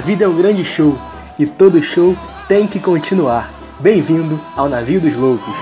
A vida é um grande show e todo show tem que continuar. Bem-vindo ao Navio dos Loucos.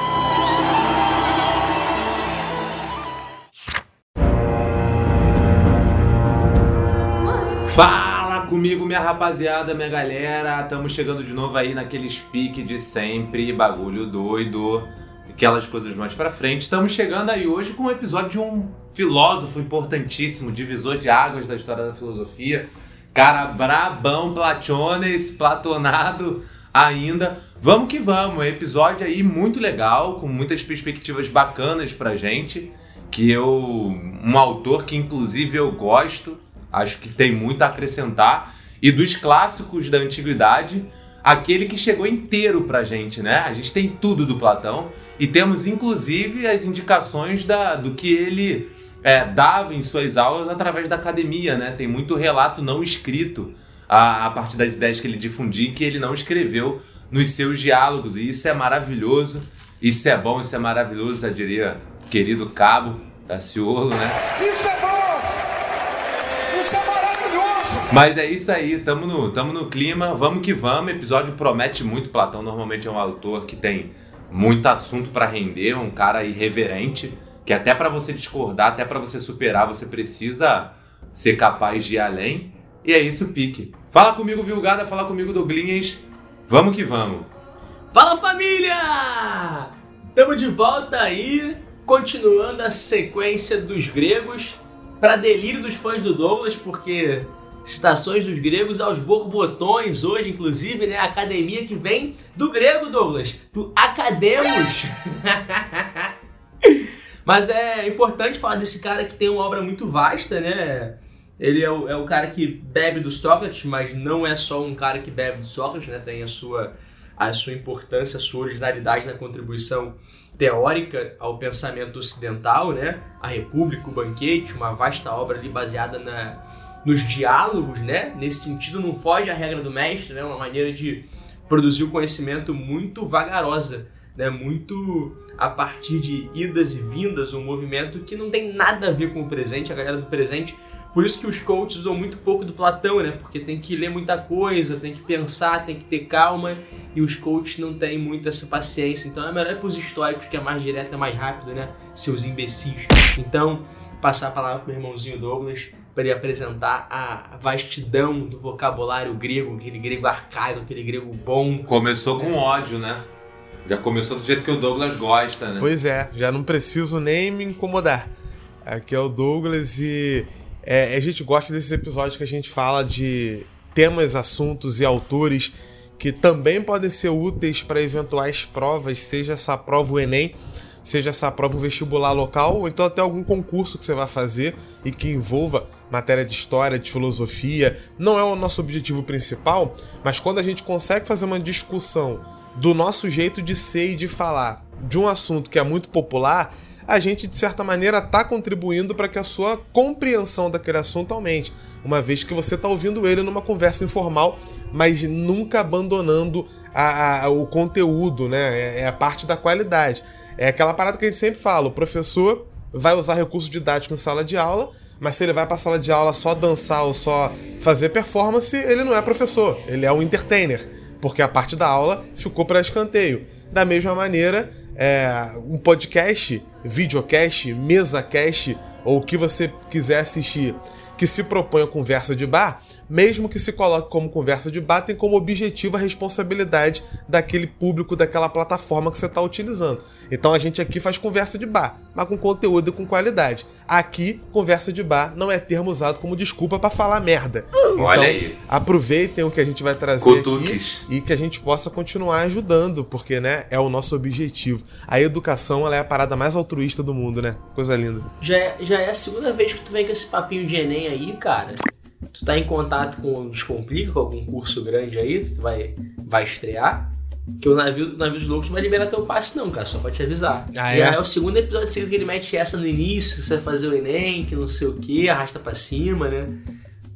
Fala comigo, minha rapaziada, minha galera. Estamos chegando de novo aí naquele speak de sempre, bagulho doido, aquelas coisas mais pra frente. Estamos chegando aí hoje com um episódio de um filósofo importantíssimo, divisor de águas da história da filosofia. Cara brabão, platones, platonado ainda. Vamos que vamos, episódio aí muito legal, com muitas perspectivas bacanas pra gente. Que eu. Um autor que inclusive eu gosto, acho que tem muito a acrescentar. E dos clássicos da antiguidade, aquele que chegou inteiro pra gente, né? A gente tem tudo do Platão e temos inclusive as indicações da, do que ele é, dava em suas aulas através da academia, né? Tem muito relato não escrito a, a partir das ideias que ele difundia e que ele não escreveu nos seus diálogos. E isso é maravilhoso, isso é bom, isso é maravilhoso, eu diria, querido Cabo Daciolo, né? Isso é bom! Isso é maravilhoso! Mas é isso aí, tamo no, tamo no clima, vamos que vamos. O episódio promete muito. Platão normalmente é um autor que tem muito assunto para render, um cara irreverente, que até para você discordar, até para você superar, você precisa ser capaz de ir além. E é isso, pique. Fala comigo, Vilgada, fala comigo, Douglinhas. Vamos que vamos. Fala família! Tamo de volta aí, continuando a sequência dos gregos, para delírio dos fãs do Douglas, porque citações dos gregos aos borbotões hoje, inclusive, né? A academia que vem do grego, Douglas, do academos. Mas é importante falar desse cara que tem uma obra muito vasta, né? Ele é o, é o cara que bebe do Sócrates, mas não é só um cara que bebe do Sócrates, né? Tem a sua, a sua importância, a sua originalidade na contribuição teórica ao pensamento ocidental, né? A República, o Banquete, uma vasta obra ali baseada na, nos diálogos, né? Nesse sentido, não foge à regra do mestre, né? Uma maneira de produzir o conhecimento muito vagarosa, né? Muito a partir de idas e vindas, um movimento que não tem nada a ver com o presente, a galera do presente. Por isso que os coaches usam muito pouco do Platão, né? Porque tem que ler muita coisa, tem que pensar, tem que ter calma, e os coaches não têm muito essa paciência. Então é melhor para os históricos, que é mais direto, é mais rápido, né? Seus imbecis. Então, passar a palavra pro meu irmãozinho Douglas para ele apresentar a vastidão do vocabulário grego, aquele grego arcaico, aquele grego bom. Começou com ódio, né? Já começou do jeito que o Douglas gosta, né? Pois é, já não preciso nem me incomodar. Aqui é o Douglas e é, a gente gosta desses episódios que a gente fala de temas, assuntos e autores que também podem ser úteis para eventuais provas, seja essa prova o Enem, seja essa prova o vestibular local, ou então até algum concurso que você vai fazer e que envolva matéria de história, de filosofia. Não é o nosso objetivo principal, mas quando a gente consegue fazer uma discussão do nosso jeito de ser e de falar de um assunto que é muito popular, a gente de certa maneira está contribuindo para que a sua compreensão daquele assunto aumente, uma vez que você está ouvindo ele numa conversa informal, mas nunca abandonando a, a, o conteúdo, né? É, é a parte da qualidade. É aquela parada que a gente sempre fala: o professor vai usar recurso didático em sala de aula, mas se ele vai para a sala de aula só dançar ou só fazer performance, ele não é professor, ele é um entertainer, porque a parte da aula ficou para escanteio. Da mesma maneira, é, um podcast, videocast, mesacast ou o que você quiser assistir que se propõe a conversa de bar, mesmo que se coloque como conversa de bar, tem como objetivo a responsabilidade daquele público, daquela plataforma que você está utilizando. Então a gente aqui faz conversa de bar, mas com conteúdo e com qualidade. Aqui, conversa de bar não é termo usado como desculpa para falar merda. Olha então, aí. aproveitem o que a gente vai trazer Cutuques. aqui e que a gente possa continuar ajudando, porque né, é o nosso objetivo. A educação ela é a parada mais altruísta do mundo, né? Coisa linda. Já é, já é a segunda vez que tu vem com esse papinho de Enem aí, cara. Tu tá em contato com o Descomplica, com algum curso grande aí, tu vai, vai estrear. Que o navio, o navio dos loucos não vai liberar teu passe, não, cara, só pra te avisar. Ah, é? é o segundo episódio seguido que ele mete essa no início, você vai fazer o Enem, que não sei o que, arrasta pra cima, né?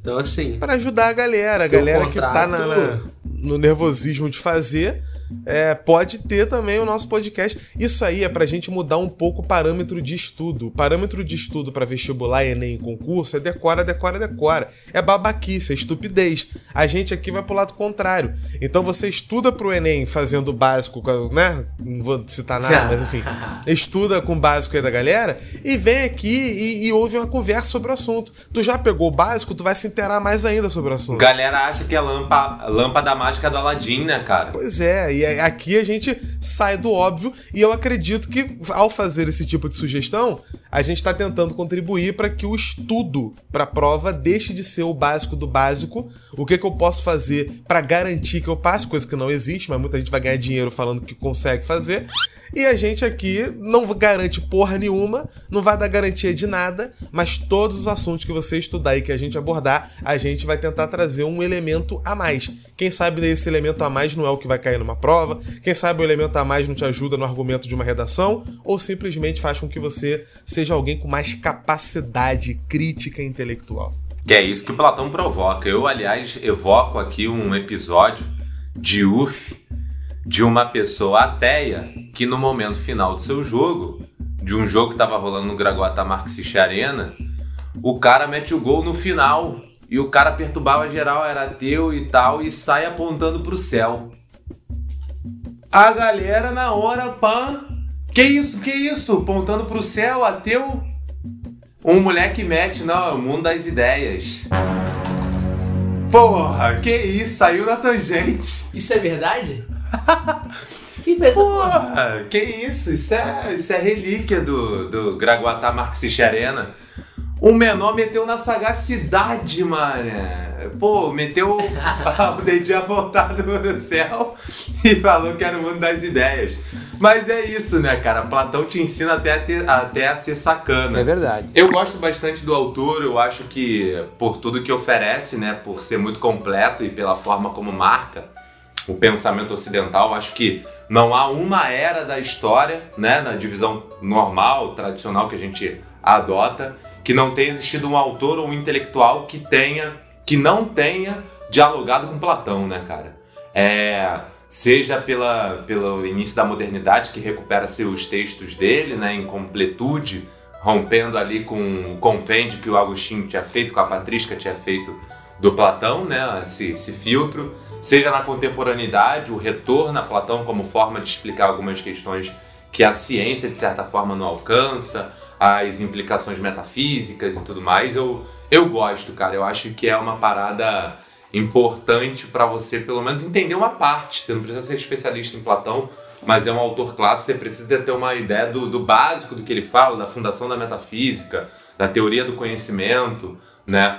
Então, assim. Para ajudar a galera, a galera que tá na, contrato- na- no nervosismo de fazer, é, pode ter também o nosso podcast. Isso aí é pra gente mudar um pouco o parâmetro de estudo. O parâmetro de estudo para vestibular, Enem e concurso é decora, decora, decora. É babaquice, é estupidez. A gente aqui vai pro lado contrário. Então você estuda pro Enem fazendo o básico, né? Não vou citar nada, mas enfim. Estuda com o básico aí da galera e vem aqui e, e ouve uma conversa sobre o assunto. Tu já pegou o básico, tu vai se inteirar mais ainda sobre o assunto. Galera acha que é lâmpada, lâmpada mágica do Aladdin, né, cara? Pois é, e aqui a gente sai do óbvio e eu acredito que ao fazer esse tipo de sugestão, a gente está tentando contribuir para que o estudo para a prova deixe de ser o básico do básico. O que, que eu posso fazer para garantir que eu passe, coisa que não existe, mas muita gente vai ganhar dinheiro falando que consegue fazer. E a gente aqui não garante porra nenhuma, não vai dar garantia de nada, mas todos os assuntos que você estudar e que a gente abordar, a gente vai tentar trazer um elemento a mais. Quem sabe esse elemento a mais não é o que vai cair numa prova, quem sabe o elemento a mais não te ajuda no argumento de uma redação, ou simplesmente faz com que você seja alguém com mais capacidade crítica intelectual. Que é isso que Platão provoca. Eu, aliás, evoco aqui um episódio de UF de uma pessoa ateia que no momento final do seu jogo, de um jogo que estava rolando no Graguata Marxist Arena, o cara mete o gol no final e o cara perturbava geral, era ateu e tal, e sai apontando pro céu. A galera na hora, pã, que isso, que isso? Apontando pro céu, ateu? Um moleque mete, não, é o mundo das ideias. Porra, que isso? Saiu na tangente. Isso é verdade? Quem fez essa porra? Que isso? Isso é, isso é relíquia do, do Graguatá Marxist Arena. O menor meteu na sagacidade, mané. Pô, meteu o dedinho apontado no céu e falou que era o mundo das ideias. Mas é isso, né, cara? Platão te ensina até a, ter, até a ser sacana. É verdade. Eu gosto bastante do autor, eu acho que por tudo que oferece, né, por ser muito completo e pela forma como marca o pensamento ocidental, acho que não há uma era da história, né, na divisão normal, tradicional que a gente adota, que não tenha existido um autor ou um intelectual que tenha, que não tenha dialogado com Platão, né, cara? É, seja pela, pelo início da modernidade, que recupera seus textos dele, né, em completude, rompendo ali com o compêndio que o Agostinho tinha feito, com a Patrística tinha feito do Platão, né, esse, esse filtro, seja na contemporaneidade, o retorno a Platão como forma de explicar algumas questões que a ciência, de certa forma, não alcança, as implicações metafísicas e tudo mais, eu, eu gosto, cara. Eu acho que é uma parada importante para você, pelo menos, entender uma parte. Você não precisa ser especialista em Platão, mas é um autor clássico, você precisa ter uma ideia do, do básico do que ele fala, da fundação da metafísica, da teoria do conhecimento, né?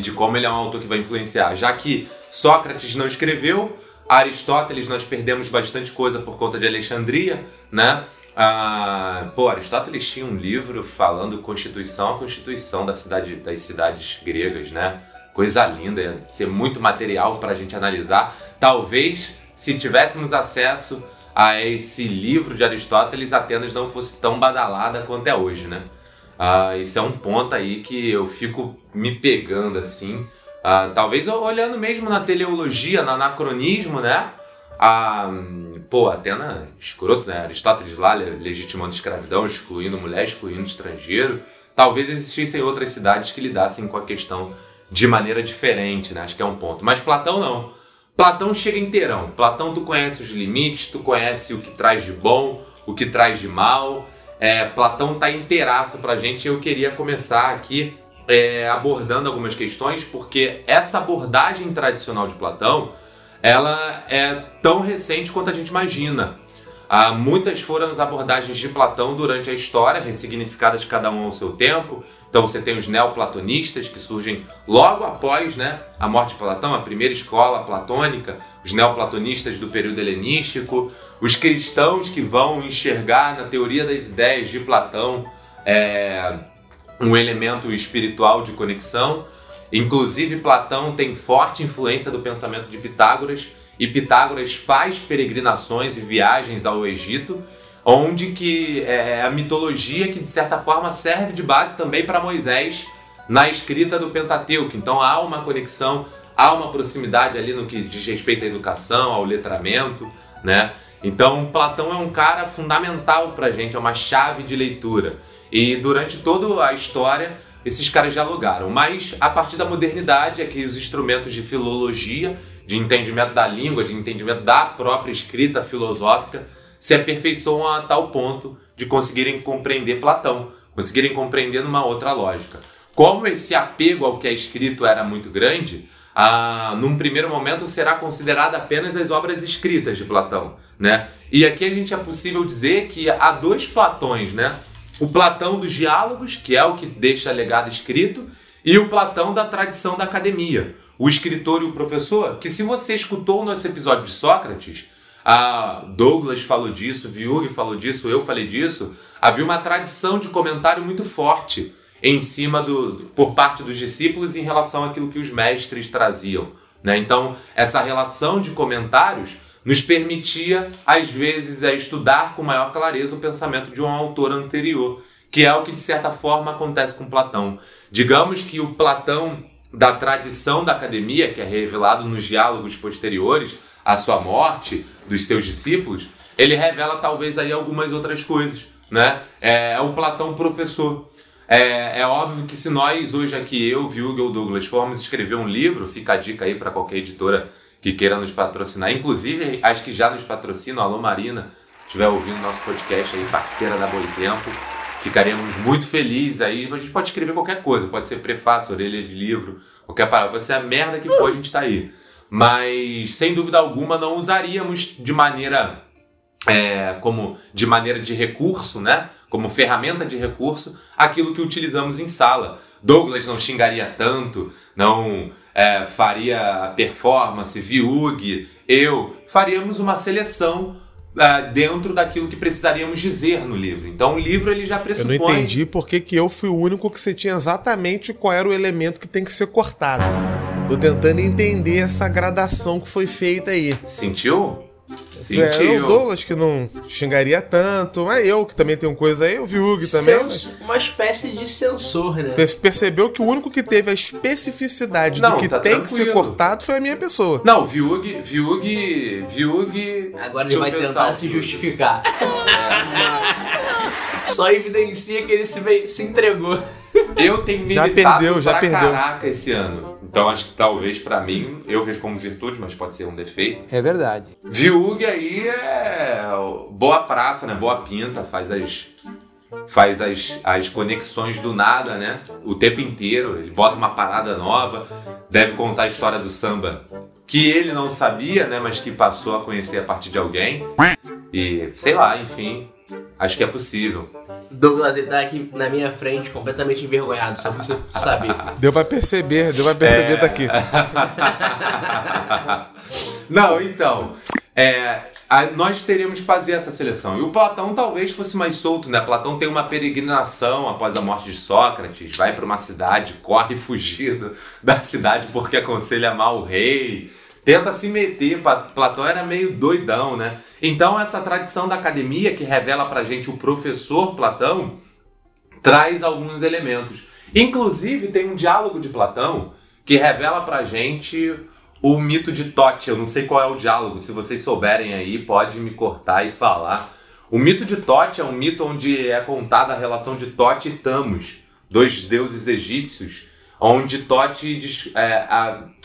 De como ele é um autor que vai influenciar. Já que Sócrates não escreveu, Aristóteles nós perdemos bastante coisa por conta de Alexandria, né? Ah, pô, Aristóteles tinha um livro falando Constituição a Constituição da cidade, das cidades gregas, né? Coisa linda, ia ser muito material para a gente analisar. Talvez, se tivéssemos acesso a esse livro de Aristóteles, Atenas não fosse tão badalada quanto é hoje, né? Ah, isso é um ponto aí que eu fico me pegando assim. Ah, talvez olhando mesmo na teleologia, no anacronismo, né? a pô, Atena, escroto, né? Aristóteles lá legitimando escravidão, excluindo mulher, excluindo estrangeiro. Talvez existissem outras cidades que lidassem com a questão de maneira diferente, né? Acho que é um ponto. Mas Platão não. Platão chega inteirão. Platão tu conhece os limites, tu conhece o que traz de bom, o que traz de mal. É, Platão tá inteiraço pra gente e eu queria começar aqui é, abordando algumas questões, porque essa abordagem tradicional de Platão ela é tão recente quanto a gente imagina. Ah, muitas foram as abordagens de Platão durante a história, ressignificadas cada um ao seu tempo. Então você tem os neoplatonistas que surgem logo após né, a morte de Platão, a primeira escola platônica, os neoplatonistas do período helenístico, os cristãos que vão enxergar na teoria das ideias de Platão é, um elemento espiritual de conexão. Inclusive, Platão tem forte influência do pensamento de Pitágoras, e Pitágoras faz peregrinações e viagens ao Egito, onde que é a mitologia que de certa forma serve de base também para Moisés na escrita do Pentateuco. Então há uma conexão, há uma proximidade ali no que diz respeito à educação, ao letramento, né? Então, Platão é um cara fundamental pra gente, é uma chave de leitura. E durante toda a história, esses caras dialogaram. Mas a partir da modernidade é que os instrumentos de filologia, de entendimento da língua, de entendimento da própria escrita filosófica, se aperfeiçoam a tal ponto de conseguirem compreender Platão, conseguirem compreender numa outra lógica. Como esse apego ao que é escrito era muito grande, ah, num primeiro momento será considerada apenas as obras escritas de Platão, né? E aqui a gente é possível dizer que há dois Platões, né? O Platão dos diálogos, que é o que deixa legado escrito, e o Platão da tradição da academia, o escritor e o professor, que se você escutou nesse episódio de Sócrates, a Douglas falou disso, Viug falou disso, eu falei disso, havia uma tradição de comentário muito forte em cima do por parte dos discípulos em relação àquilo que os mestres traziam, né? Então, essa relação de comentários nos permitia, às vezes, é, estudar com maior clareza o pensamento de um autor anterior, que é o que, de certa forma, acontece com Platão. Digamos que o Platão da tradição da academia, que é revelado nos diálogos posteriores à sua morte dos seus discípulos, ele revela talvez aí algumas outras coisas, né? É, é o Platão professor. É, é, óbvio que se nós hoje aqui, eu, Viúga ou Douglas, formos escrever um livro, fica a dica aí para qualquer editora que queira nos patrocinar. Inclusive, as que já nos patrocinam, Alô Marina, se estiver ouvindo nosso podcast aí, parceira da Boitempo, ficaremos muito felizes aí. A gente pode escrever qualquer coisa, pode ser prefácio, orelha de livro, qualquer parada, pode ser a merda que for, a gente está aí. Mas, sem dúvida alguma, não usaríamos de maneira, é, como de maneira de recurso, né? Como ferramenta de recurso, aquilo que utilizamos em sala. Douglas não xingaria tanto, não é, faria a performance, Viug, eu, faríamos uma seleção é, dentro daquilo que precisaríamos dizer no livro. Então o livro ele já pressupõe... Eu não entendi por que eu fui o único que você tinha exatamente qual era o elemento que tem que ser cortado. Tô tentando entender essa gradação que foi feita aí. Sentiu? Sentiu. É, o Douglas que não xingaria tanto, mas eu que também tenho coisa aí, o Viug também. Mas... Uma espécie de censor, né? Percebeu que o único que teve a especificidade não, do que tá tem tranquilo. que ser cortado foi a minha pessoa. Não, Viug, Viug, Viug. Agora ele vai tentar se justificar. Só evidencia que ele se, se entregou. Eu tenho militado já perdeu, já perdeu. caraca esse ano. Então acho que talvez para mim, eu vejo como virtude, mas pode ser um defeito. É verdade. Viúg aí é boa praça, né? Boa pinta, faz as faz as, as conexões do nada, né? O tempo inteiro, ele bota uma parada nova, deve contar a história do samba que ele não sabia, né, mas que passou a conhecer a partir de alguém. E sei lá, enfim, acho que é possível. Douglas, ele tá aqui na minha frente, completamente envergonhado, só pra você saber. Deu pra perceber, deu pra perceber é... daqui. Não, então. É, a, nós teríamos que fazer essa seleção. E o Platão talvez fosse mais solto, né? Platão tem uma peregrinação após a morte de Sócrates, vai para uma cidade, corre fugido da cidade porque aconselha mal o rei, tenta se meter. Platão era meio doidão, né? Então, essa tradição da academia que revela pra gente o professor Platão traz alguns elementos. Inclusive, tem um diálogo de Platão que revela pra gente o mito de Tote. Eu não sei qual é o diálogo, se vocês souberem aí, pode me cortar e falar. O mito de Tote é um mito onde é contada a relação de Tote e Tamos, dois deuses egípcios, onde Tote é,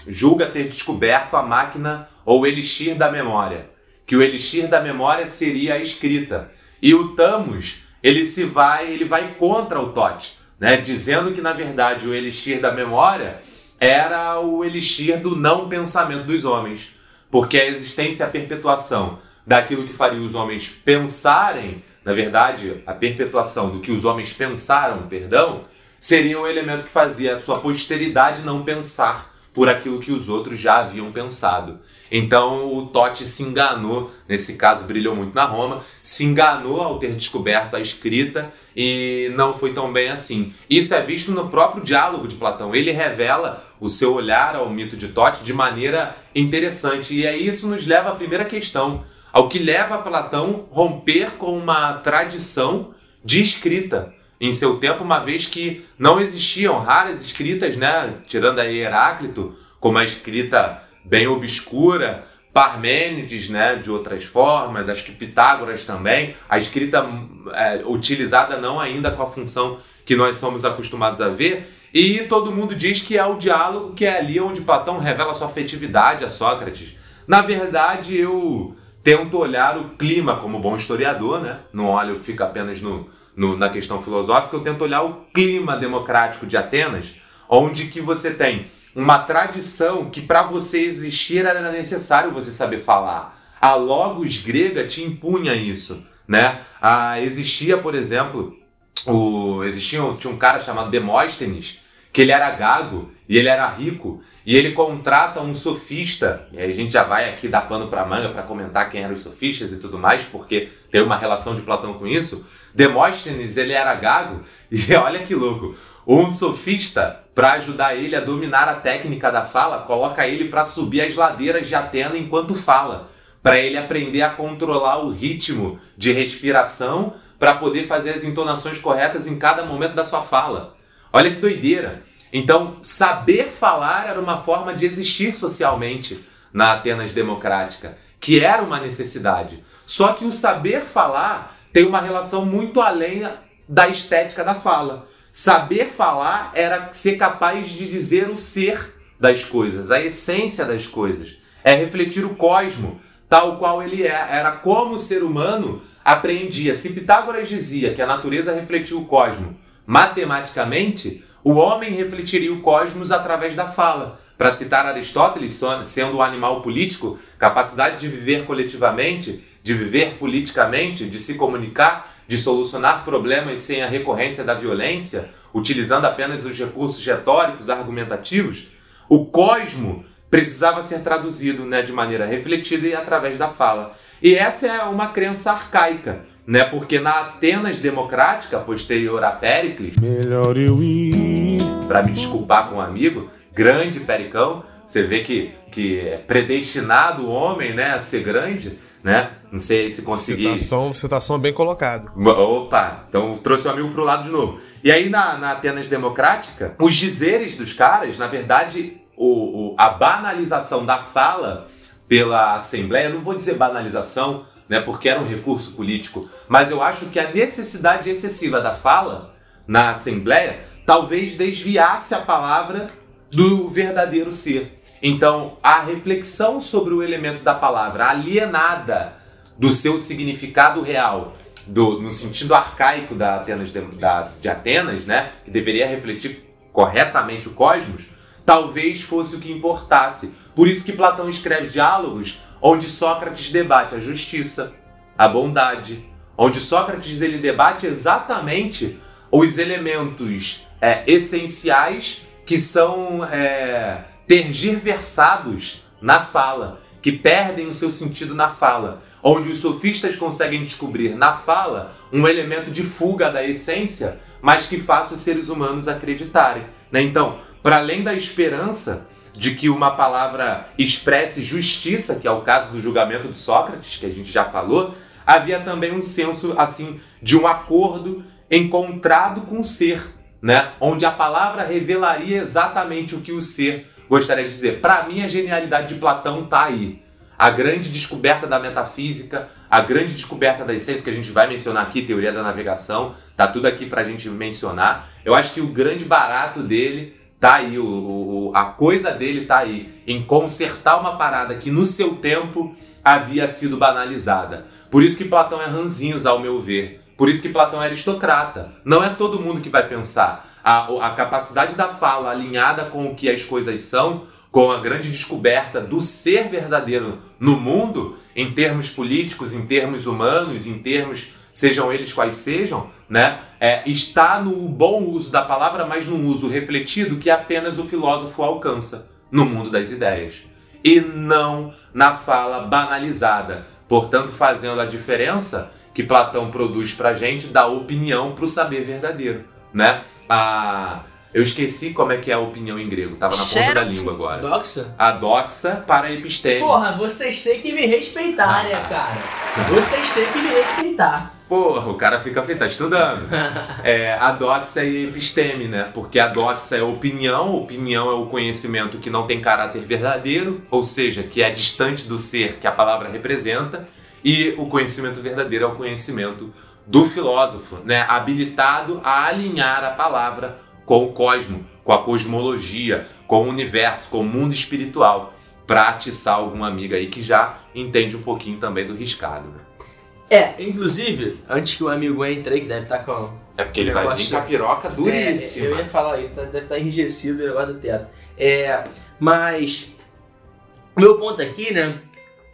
julga ter descoberto a máquina ou elixir da memória que o elixir da memória seria a escrita. E o Tamos, ele se vai, ele vai contra o Tote, né? Dizendo que na verdade o elixir da memória era o elixir do não pensamento dos homens, porque a existência e a perpetuação daquilo que faria os homens pensarem, na verdade, a perpetuação do que os homens pensaram, perdão, seria o elemento que fazia a sua posteridade não pensar por aquilo que os outros já haviam pensado. Então o Totti se enganou, nesse caso brilhou muito na Roma, se enganou ao ter descoberto a escrita e não foi tão bem assim. Isso é visto no próprio diálogo de Platão. Ele revela o seu olhar ao mito de Totti de maneira interessante. E aí isso nos leva à primeira questão, ao que leva Platão romper com uma tradição de escrita em seu tempo, uma vez que não existiam raras escritas, né, tirando aí Heráclito, como a escrita bem obscura, Parmênides, né, de outras formas, acho que Pitágoras também, a escrita é, utilizada não ainda com a função que nós somos acostumados a ver, e todo mundo diz que é o diálogo que é ali onde Platão revela sua afetividade a Sócrates. Na verdade, eu tento olhar o clima como bom historiador, né? Não olho, fico apenas no, no, na questão filosófica, eu tento olhar o clima democrático de Atenas, onde que você tem uma tradição que para você existir era necessário você saber falar. A logos grega te impunha isso, né? Ah, existia, por exemplo, o, existia, tinha um cara chamado Demóstenes, que ele era gago e ele era rico, e ele contrata um sofista, e aí a gente já vai aqui dar pano para manga para comentar quem eram os sofistas e tudo mais, porque tem uma relação de Platão com isso. Demóstenes, ele era gago, e olha que louco, um sofista, para ajudar ele a dominar a técnica da fala, coloca ele para subir as ladeiras de Atena enquanto fala, para ele aprender a controlar o ritmo de respiração para poder fazer as entonações corretas em cada momento da sua fala. Olha que doideira. Então, saber falar era uma forma de existir socialmente na Atenas democrática, que era uma necessidade. Só que o saber falar tem uma relação muito além da estética da fala. Saber falar era ser capaz de dizer o ser das coisas, a essência das coisas. É refletir o cosmo tal qual ele é. Era como o ser humano apreendia. Se Pitágoras dizia que a natureza refletia o cosmo matematicamente, o homem refletiria o cosmos através da fala. Para citar Aristóteles, sendo um animal político, capacidade de viver coletivamente, de viver politicamente, de se comunicar, de solucionar problemas sem a recorrência da violência, utilizando apenas os recursos retóricos, argumentativos, o cosmo precisava ser traduzido né, de maneira refletida e através da fala. E essa é uma crença arcaica, né? Porque na Atenas democrática, posterior a Péricles, melhor eu ir. Para me desculpar com um amigo, grande Pericão, você vê que que é predestinado o homem, né, a ser grande, né? Não sei se consegui. Citação, citação bem colocada. Opa, então trouxe o amigo pro lado de novo. E aí na, na Atenas democrática, os dizeres dos caras, na verdade, o, o, a banalização da fala pela Assembleia, não vou dizer banalização, né, porque era um recurso político, mas eu acho que a necessidade excessiva da fala na Assembleia talvez desviasse a palavra do verdadeiro ser. Então, a reflexão sobre o elemento da palavra alienada do seu significado real, do, no sentido arcaico da Atenas de, da, de Atenas, né, que deveria refletir corretamente o cosmos, talvez fosse o que importasse. Por isso que Platão escreve diálogos onde Sócrates debate a justiça, a bondade, onde Sócrates ele debate exatamente os elementos é, essenciais que são é, tergiversados na fala, que perdem o seu sentido na fala, onde os sofistas conseguem descobrir na fala um elemento de fuga da essência, mas que faça os seres humanos acreditarem. Né? Então, para além da esperança de que uma palavra expresse justiça, que é o caso do julgamento de Sócrates, que a gente já falou, havia também um senso assim de um acordo encontrado com o ser, né? Onde a palavra revelaria exatamente o que o ser gostaria de dizer. Para mim, a genialidade de Platão está aí. A grande descoberta da metafísica, a grande descoberta da essência que a gente vai mencionar aqui, teoria da navegação, tá tudo aqui para a gente mencionar. Eu acho que o grande barato dele Tá aí, o, o, a coisa dele tá aí, em consertar uma parada que no seu tempo havia sido banalizada. Por isso que Platão é ranzinhos, ao meu ver. Por isso que Platão é aristocrata. Não é todo mundo que vai pensar. A, a capacidade da fala alinhada com o que as coisas são, com a grande descoberta do ser verdadeiro no mundo, em termos políticos, em termos humanos, em termos sejam eles quais sejam, né? É, está no bom uso da palavra, mas no uso refletido que apenas o filósofo alcança no mundo das ideias. E não na fala banalizada. Portanto, fazendo a diferença que Platão produz pra gente da opinião para o saber verdadeiro, né? A... Eu esqueci como é que é a opinião em grego, tava na ponta da língua agora. Doxa? A doxa para a episteme. Porra, vocês têm que me respeitar, né, cara? Vocês têm que me respeitar. Porra, o cara fica feito, tá estudando. É, a doxa e episteme, né? Porque a doxa é opinião, opinião é o conhecimento que não tem caráter verdadeiro, ou seja, que é distante do ser que a palavra representa, e o conhecimento verdadeiro é o conhecimento do filósofo, né? Habilitado a alinhar a palavra com o cosmo, com a cosmologia, com o universo, com o mundo espiritual, para atiçar alguma amiga aí que já entende um pouquinho também do riscado. Né? É, inclusive, antes que o amigo entre aí, que deve estar com. É porque ele vai vir com a piroca duríssima. É, eu ia falar isso, tá- deve estar enrijecido o negócio do teto. É, mas. Meu ponto aqui, né,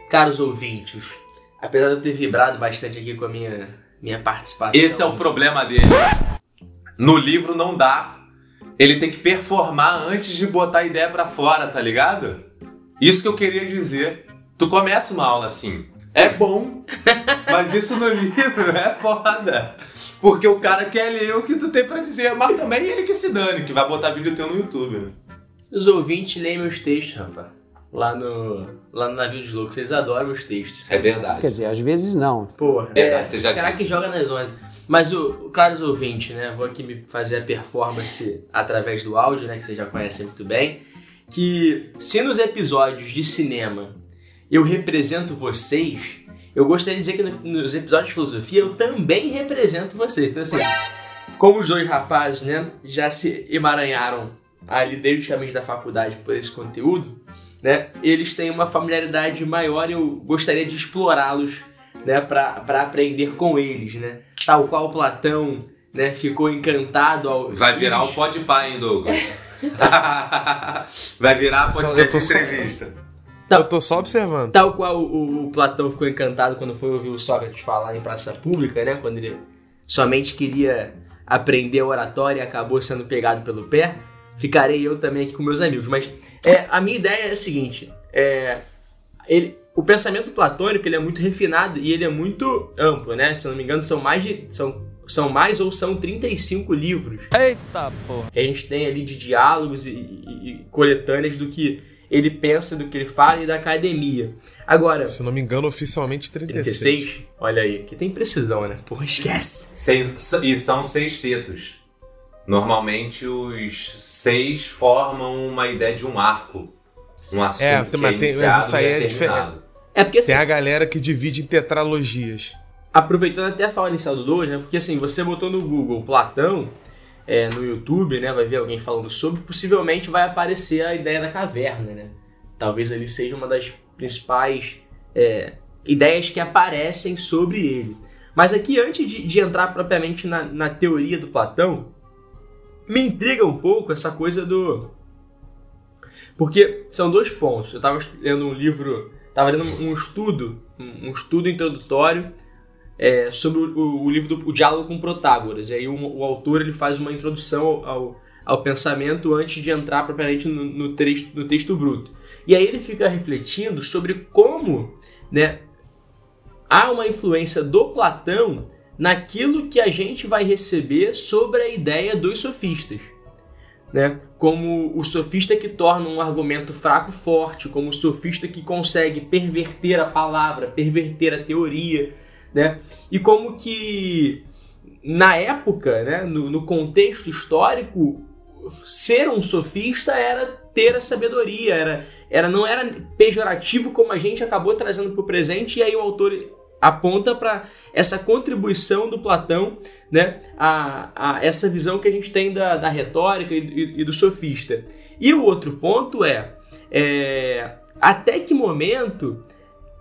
caros ouvintes, apesar de eu ter vibrado bastante aqui com a minha, minha participação. Esse é o problema dele. No livro não dá. Ele tem que performar antes de botar a ideia pra fora, tá ligado? Isso que eu queria dizer. Tu começa uma aula assim. É bom, mas isso no livro é foda. Porque o cara quer ler o que tu tem pra dizer, mas também ele que se dane, que vai botar vídeo teu no YouTube, né? Os ouvintes leem meus textos, rapaz. Lá no, lá no Navio dos Loucos, eles adoram meus textos. É verdade. Quer dizer, às vezes não. Porra, Verdade, você já Caraca, que joga nas 11. Mas o, o caros ouvintes, né? Vou aqui me fazer a performance através do áudio, né? Que vocês já conhecem muito bem. Que se nos episódios de cinema eu represento vocês, eu gostaria de dizer que no- nos episódios de filosofia eu também represento vocês. Então, assim, como os dois rapazes, né? Já se emaranharam ali desde os caminhos da faculdade por esse conteúdo, né? Eles têm uma familiaridade maior e eu gostaria de explorá-los né, para aprender com eles, né? Tal qual Platão, né, ficou encantado ao Vai virar o pode pá, hein, Douglas? Vai virar a Só- eu podcast tô só- entrevista. Tá. Eu tô só observando. Tal qual o, o Platão ficou encantado quando foi ouvir o Sócrates falar em praça pública, né? Quando ele somente queria aprender oratória e acabou sendo pegado pelo pé. Ficarei eu também aqui com meus amigos. Mas é, a minha ideia é a seguinte: é, ele, o pensamento platônico ele é muito refinado e ele é muito amplo, né? Se eu não me engano, são mais de. São, são mais ou são 35 livros Eita porra. que a gente tem ali de diálogos e, e- e coletâneas do que ele pensa, do que ele fala e da academia. Agora, Se não me engano, oficialmente 36. 36, olha aí, que tem precisão, né? Porra, esquece. Seis- e são seis tetos. Normalmente os seis formam uma ideia de um arco. Um assunto É, que mas é tem- mas isso aí e é terminado. É porque assim, Tem a galera que divide em tetralogias. aproveitando até a fala inicial do Douglas, né? Porque assim, você botou no Google Platão, é, no YouTube, né? Vai ver alguém falando sobre, possivelmente vai aparecer a ideia da caverna, né? Talvez ali seja uma das principais é, ideias que aparecem sobre ele. Mas aqui, antes de, de entrar propriamente na, na teoria do Platão, me intriga um pouco essa coisa do. Porque são dois pontos. Eu estava lendo um livro, estava lendo um estudo, um estudo introdutório é, sobre o, o- o livro do o Diálogo com Protágoras. E aí o, o autor ele faz uma introdução ao, ao, ao pensamento antes de entrar propriamente no, no, texto, no texto bruto. E aí ele fica refletindo sobre como né, há uma influência do Platão naquilo que a gente vai receber sobre a ideia dos sofistas. Né? Como o sofista que torna um argumento fraco forte, como o sofista que consegue perverter a palavra, perverter a teoria, né? E como que na época, né, no, no contexto histórico, ser um sofista era ter a sabedoria, era, era não era pejorativo como a gente acabou trazendo para o presente e aí o autor aponta para essa contribuição do Platão, né, a, a essa visão que a gente tem da, da retórica e, e- e do sofista. E o outro ponto é, é até que momento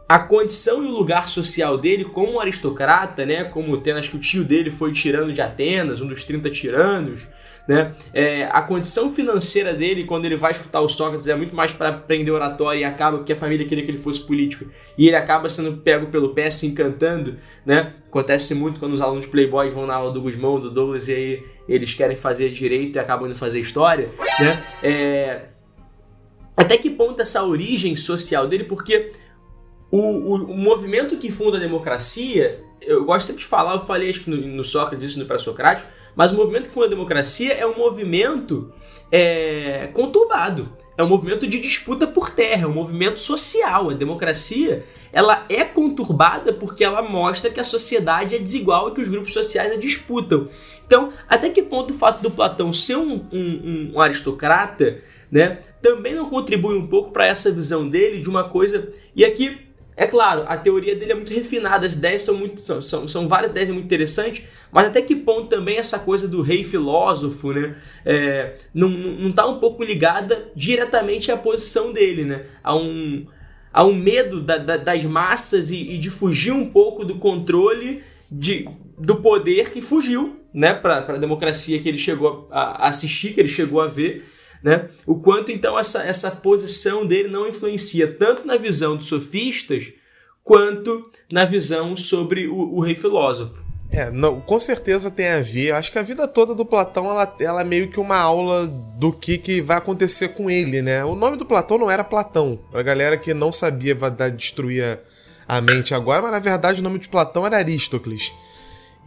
a condição e o lugar social dele como aristocrata, né, como tendo, acho que o tio dele foi tirano de Atenas, um dos 30 tiranos, né, é, a condição financeira dele quando ele vai escutar o Sócrates é muito mais para aprender oratória e acaba porque a família queria que ele fosse político. E ele acaba sendo pego pelo pé, se encantando, né, acontece muito quando os alunos playboys vão na aula do Guzmão, do Douglas e aí eles querem fazer direito e acabam indo fazer história, né, é, até que ponto essa origem social dele, porque o, o, o movimento que funda a democracia, eu gosto sempre de falar, eu falei acho que no, no Sócrates, isso no pré-socrático, mas o movimento que funda a democracia é um movimento é, conturbado. é um movimento de disputa por terra, é um movimento social. A democracia ela é conturbada porque ela mostra que a sociedade é desigual e que os grupos sociais a disputam. Então, até que ponto o fato do Platão ser um, um, um aristocrata né, também não contribui um pouco para essa visão dele de uma coisa. E aqui é claro, a teoria dele é muito refinada, as ideias são muito. São, são, são várias ideias muito interessantes, mas até que ponto também essa coisa do rei filósofo, né? É, não, não tá um pouco ligada diretamente à posição dele, né? A um, a um medo da, da, das massas e, e, de fugir um pouco do controle de, do poder que fugiu, né? Para a democracia que ele chegou a, a assistir, que ele chegou a ver. Né? O quanto então essa, essa posição dele não influencia tanto na visão dos sofistas quanto na visão sobre o, o rei filósofo. É, não, com certeza tem a ver. Acho que a vida toda do Platão ela, ela é meio que uma aula do que, que vai acontecer com ele, né? O nome do Platão não era Platão. Pra galera que não sabia destruir a mente agora, mas na verdade o nome de Platão era Aristócles.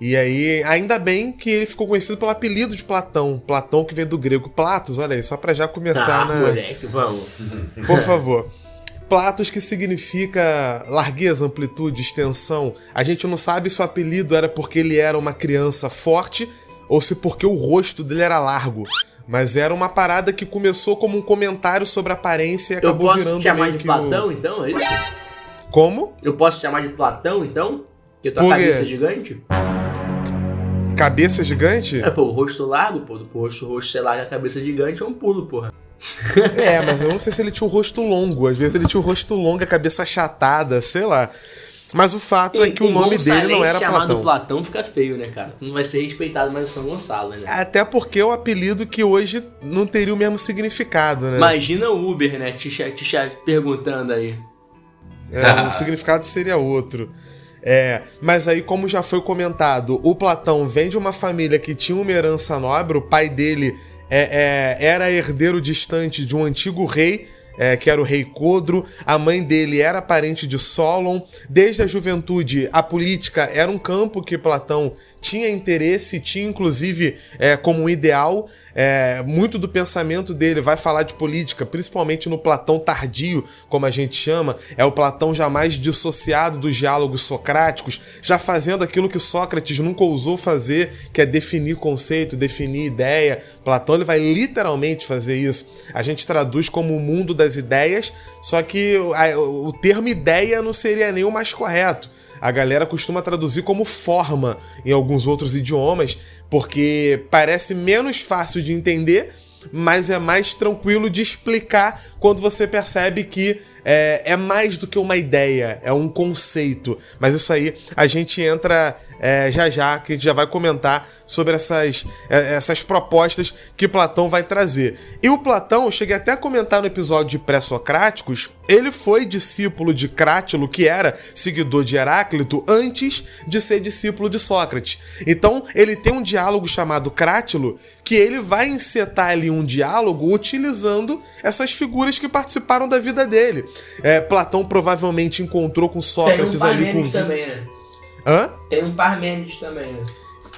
E aí, ainda bem que ele ficou conhecido pelo apelido de Platão. Platão que vem do grego Platos, olha aí, só pra já começar tá, na. Moleque, vamos. Por favor. Platos que significa largueza, amplitude, extensão. A gente não sabe se o apelido era porque ele era uma criança forte ou se porque o rosto dele era largo. Mas era uma parada que começou como um comentário sobre a aparência e acabou Eu posso virando te chamar meio de que Platão, o... então? É isso? Como? Eu posso te chamar de Platão, então? Que tua Por cabeça é gigante? Cabeça gigante? É, foi o rosto largo, pô. Do rosto, rosto, sei lá, a cabeça gigante é um pulo, porra. É, mas eu não sei se ele tinha um rosto longo. Às vezes ele tinha um rosto longo, a cabeça achatada, sei lá. Mas o fato é que o nome dele não era chamado Platão. Platão fica feio, né, cara? Tu não vai ser respeitado mais em São Gonçalo, né? Até porque é o apelido que hoje não teria o mesmo significado, né? Imagina o Uber, né? Te, te, te perguntando aí. É, o significado seria outro. É, mas aí, como já foi comentado, o Platão vem de uma família que tinha uma herança nobre, o pai dele é, é, era herdeiro distante de um antigo rei. é, que era o rei Codro, a mãe dele era parente de Solon. Desde a juventude, a política era um campo que Platão tinha interesse, tinha inclusive é, como um ideal. É, muito do pensamento dele vai falar de política, principalmente no Platão tardio, como a gente chama, é o Platão jamais dissociado dos diálogos socráticos, já fazendo aquilo que Sócrates nunca ousou fazer, que é definir conceito, definir ideia. Platão ele vai literalmente fazer isso. A gente traduz como o mundo das ideias, só que o termo ideia não seria nem o mais correto. A galera costuma traduzir como forma em alguns outros idiomas, porque parece menos fácil de entender, mas é mais tranquilo de explicar quando você percebe que é, é mais do que uma ideia, é um conceito. Mas isso aí a gente entra é, já já, que a gente já vai comentar sobre essas, é, essas propostas que Platão vai trazer. E o Platão, eu cheguei até a comentar no episódio de pré-socráticos, ele foi discípulo de Crátilo, que era seguidor de Heráclito, antes de ser discípulo de Sócrates. Então, ele tem um diálogo chamado Crátilo, que ele vai encetar ali um diálogo utilizando essas figuras que participaram da vida dele. É, Platão provavelmente encontrou com Tem um Sócrates ali com. Parmênides também, né? Hã? Tem um Parmênides também, né?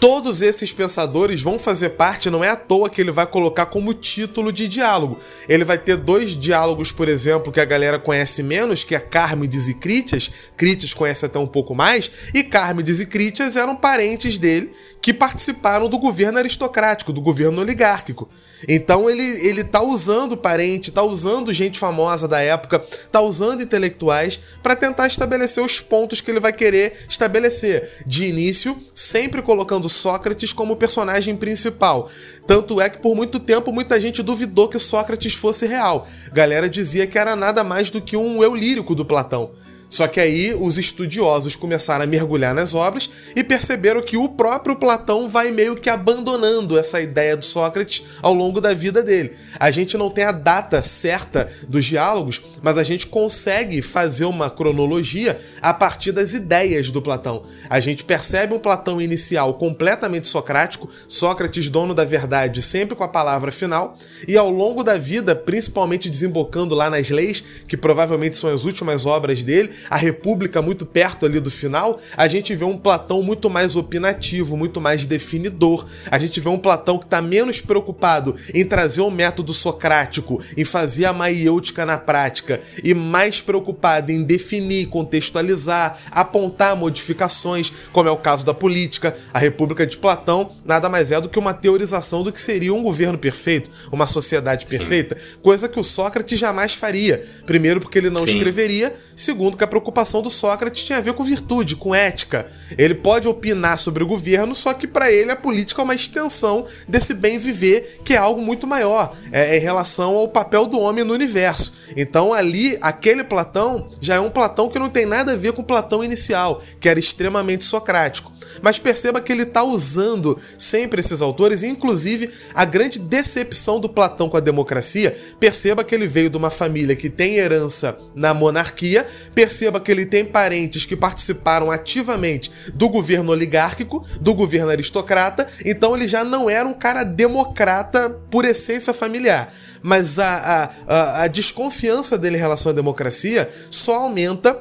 Todos esses pensadores vão fazer parte, não é à toa que ele vai colocar como título de diálogo. Ele vai ter dois diálogos, por exemplo, que a galera conhece menos, que é Cármides e Critias. Critias conhece até um pouco mais, e Cármides e Critias eram parentes dele que participaram do governo aristocrático, do governo oligárquico. Então ele, ele tá usando parente, tá usando gente famosa da época, tá usando intelectuais para tentar estabelecer os pontos que ele vai querer estabelecer. De início, sempre colocando Sócrates como personagem principal. Tanto é que por muito tempo muita gente duvidou que Sócrates fosse real. Galera dizia que era nada mais do que um eu lírico do Platão. Só que aí os estudiosos começaram a mergulhar nas obras e perceberam que o próprio Platão vai meio que abandonando essa ideia do Sócrates ao longo da vida dele. A gente não tem a data certa dos diálogos, mas a gente consegue fazer uma cronologia a partir das ideias do Platão. A gente percebe um Platão inicial completamente socrático, Sócrates dono da verdade, sempre com a palavra final, e ao longo da vida, principalmente desembocando lá nas leis, que provavelmente são as últimas obras dele, a República muito perto ali do final, a gente vê um Platão muito mais opinativo, muito mais definidor. A gente vê um Platão que está menos preocupado em trazer o um método socrático, em fazer a maiêutica na prática, e mais preocupado em definir, contextualizar, apontar modificações, como é o caso da política. A República de Platão nada mais é do que uma teorização do que seria um governo perfeito, uma sociedade perfeita, coisa que o Sócrates jamais faria. Primeiro, porque ele não Sim. escreveria, segundo, que a preocupação do Sócrates tinha a ver com virtude, com ética. Ele pode opinar sobre o governo, só que para ele a política é uma extensão desse bem viver, que é algo muito maior, é, em relação ao papel do homem no universo. Então, ali, aquele Platão já é um Platão que não tem nada a ver com o Platão inicial, que era extremamente socrático. Mas perceba que ele está usando sempre esses autores, inclusive a grande decepção do Platão com a democracia. Perceba que ele veio de uma família que tem herança na monarquia, perceba que ele tem parentes que participaram ativamente do governo oligárquico, do governo aristocrata, então ele já não era um cara democrata por essência familiar. Mas a, a, a, a desconfiança dele em relação à democracia só aumenta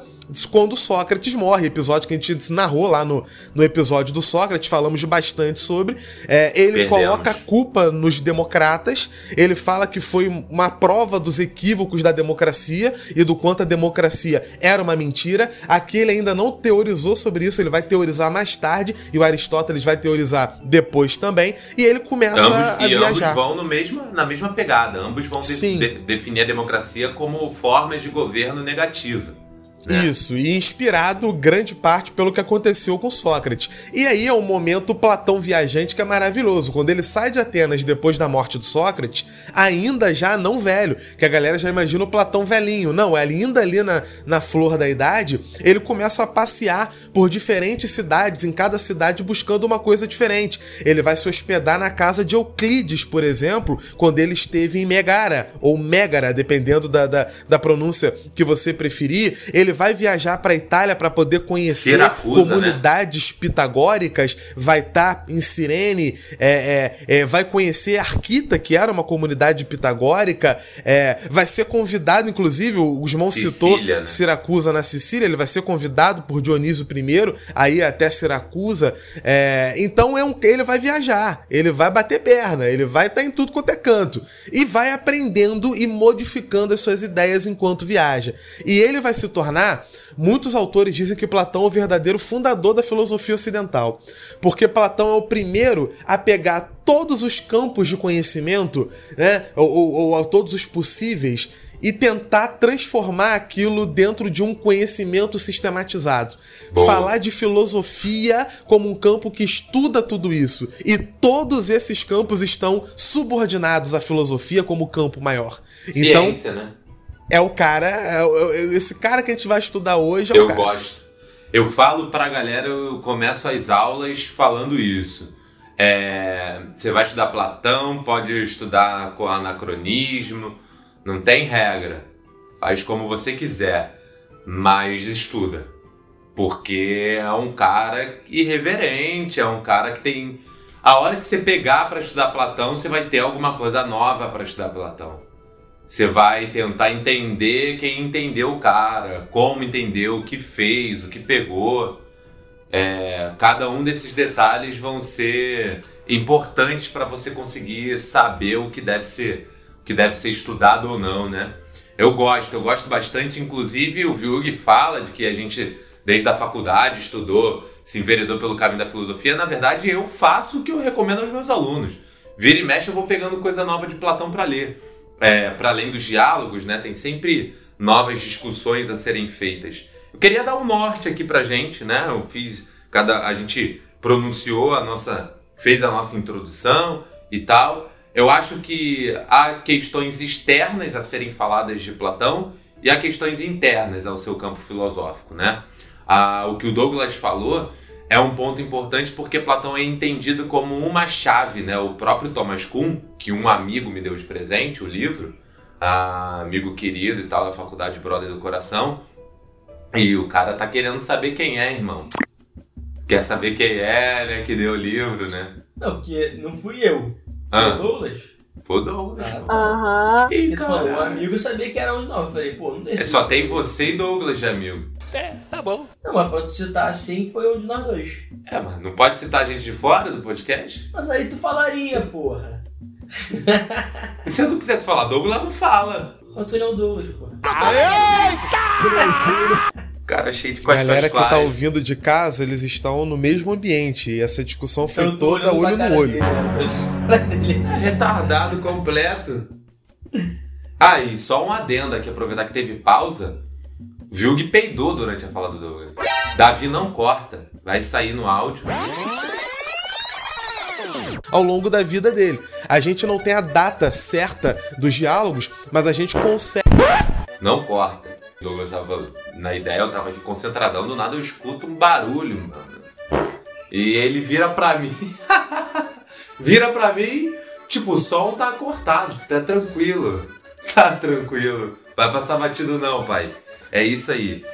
quando Sócrates morre, episódio que a gente narrou lá no, no episódio do Sócrates, falamos bastante sobre. É, ele Perdemos. coloca a culpa nos democratas, ele fala que foi uma prova dos equívocos da democracia e do quanto a democracia era uma mentira. Aqui ele ainda não teorizou sobre isso, ele vai teorizar mais tarde, e o Aristóteles vai teorizar depois também, e ele começa Ambos, a e ambos viajar. vão no mesmo, na mesma pegada. Ambos vão de- de- definir a democracia como formas de governo negativa. Né? Isso, e inspirado grande parte pelo que aconteceu com Sócrates. E aí é um momento Platão viajante que é maravilhoso. Quando ele sai de Atenas depois da morte do Sócrates, ainda já não velho, que a galera já imagina o Platão velhinho. Não, ainda ali na, na flor da idade, ele começa a passear por diferentes cidades, em cada cidade buscando uma coisa diferente. Ele vai se hospedar na casa de Euclides, por exemplo, quando ele esteve em Megara, ou Megara, dependendo da, da, da pronúncia que você preferir. Ele vai viajar para Itália para poder conhecer Siracusa, né? comunidades pitagóricas, vai estar em Cirene, é, é, é, vai conhecer Arquita, que era uma comunidade pitagórica, é, vai ser convidado, inclusive, o Gusmão citou né? Siracusa na Sicília, ele vai ser convidado por Dionísio I, aí até Siracusa. É, então é um, ele vai viajar, ele vai bater perna, ele vai estar em tudo quanto é canto. E vai aprendendo e modificando as suas ideias enquanto viaja. E ele vai se tornar. Muitos autores dizem que Platão é o verdadeiro fundador da filosofia ocidental, porque Platão é o primeiro a pegar todos os campos de conhecimento, né, ou, ou- ou a todos os possíveis, e tentar transformar aquilo dentro de um conhecimento sistematizado. Boa. Falar de filosofia como um campo que estuda tudo isso. E todos esses campos estão subordinados à filosofia como campo maior. Então, Ciência, né? É o cara, é o- é esse cara que a gente vai estudar hoje é Eu o cara. gosto. Eu falo pra galera, eu começo as aulas falando isso. É, você vai estudar Platão, pode estudar com anacronismo, não tem regra. Faz como você quiser, mas estuda. Porque é um cara irreverente, é um cara que tem. A hora que você pegar pra estudar Platão, você vai ter alguma coisa nova pra estudar Platão. Você vai tentar entender quem entendeu o cara, como entendeu, o que fez, o que pegou. É, cada um desses detalhes vão ser importantes para você conseguir saber o que deve ser, o que deve ser estudado ou não, né? Eu gosto, eu gosto bastante. Inclusive, o Vyug fala de que a gente, desde a faculdade, estudou, se enveredou pelo caminho da filosofia. Na verdade, eu faço o que eu recomendo aos meus alunos. Vira e mexe, eu vou pegando coisa nova de Platão para ler. É, para além dos diálogos, né, tem sempre novas discussões a serem feitas. Eu queria dar um norte aqui pra gente, né? Eu fiz cada a gente pronunciou a nossa fez a nossa introdução e tal. Eu acho que há questões externas a serem faladas de Platão e há questões internas ao seu campo filosófico, né? Ah, o que o Douglas falou é um ponto importante porque Platão é entendido como uma chave, né? O próprio Thomas Kuhn, que um amigo me deu de presente, o livro, ah, amigo querido e tal da faculdade Brother do Coração, e o cara tá querendo saber quem é, irmão. Quer saber quem é, né? Que deu o livro, né? Não, porque não fui eu. Foi Ah. o Douglas. Pô, Douglas. Ah. Aham. Tu falou, o amigo sabia que era um de nós. Eu falei, pô, não tem É, só tem você e Douglas de amigo. Não, mas pra tu citar assim, foi um de nós dois. É, mas não pode citar gente de fora do podcast? Mas aí tu falaria, porra. E se eu não quisesse falar Douglas, não fala. Mas tu não é o Douglas, porra. O cara cheio de Galera que tá ouvindo de casa, eles estão no mesmo ambiente. E essa discussão foi Eu toda olho no olho. dele, pra dele. Retardado completo. Ah, e só um adendo aqui, aproveitar que teve pausa. Vilg peidou durante a fala do Douglas. Davi não corta. Vai sair no áudio. Ao longo da vida dele. A gente não tem a data certa dos diálogos, mas a gente consegue. Não corta. Douglas tava na ideia, eu tava aqui concentradão, do nada eu escuto um barulho, mano. E ele vira pra mim. vira pra mim, tipo, o som tá cortado, tá tranquilo. Tá tranquilo. Vai passar batido não, pai. É isso aí.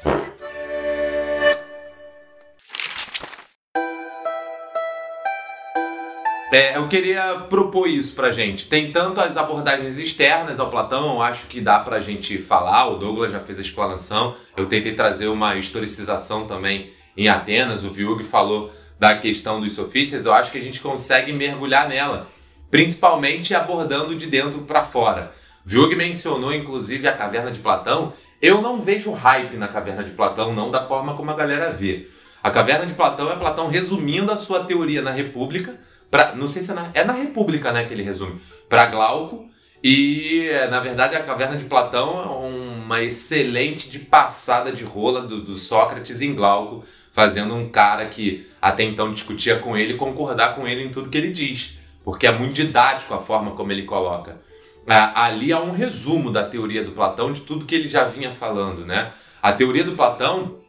É, eu queria propor isso pra gente. Tem tanto as abordagens externas ao Platão, acho que dá pra gente falar, o Douglas já fez a explanação, eu tentei trazer uma historicização também em Atenas, o Viug falou da questão dos sofistas, eu acho que a gente consegue mergulhar nela, principalmente abordando de dentro pra fora. Viug mencionou inclusive a caverna de Platão, eu não vejo hype na caverna de Platão, não da forma como a galera vê. A caverna de Platão é Platão resumindo a sua teoria na República, Pra, não sei se é na, é na República, né, que ele resume. Para Glauco. E, na verdade, a Caverna de Platão é uma excelente de passada de rola do, do Sócrates em Glauco, fazendo um cara que até então discutia com ele concordar com ele em tudo que ele diz. Porque é muito didático a forma como ele coloca. Ah, ali há um resumo da teoria do Platão de tudo que ele já vinha falando, né? A teoria do Platão,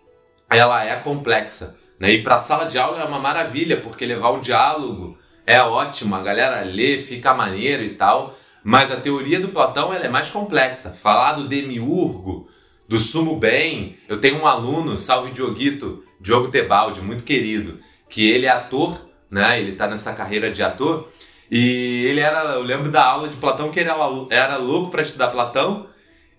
ela é complexa. Né? E para a sala de aula é uma maravilha, porque levar o diálogo é ótimo, a galera lê, fica maneiro e tal, mas a teoria do Platão ela é mais complexa. Falar do demiurgo, do sumo bem, eu tenho um aluno, salve Dioguito, Diogo Tebaldi, muito querido, que ele é ator, né? Ele tá nessa carreira de ator, e ele era, eu lembro da aula de Platão que ele era, louco para estudar Platão,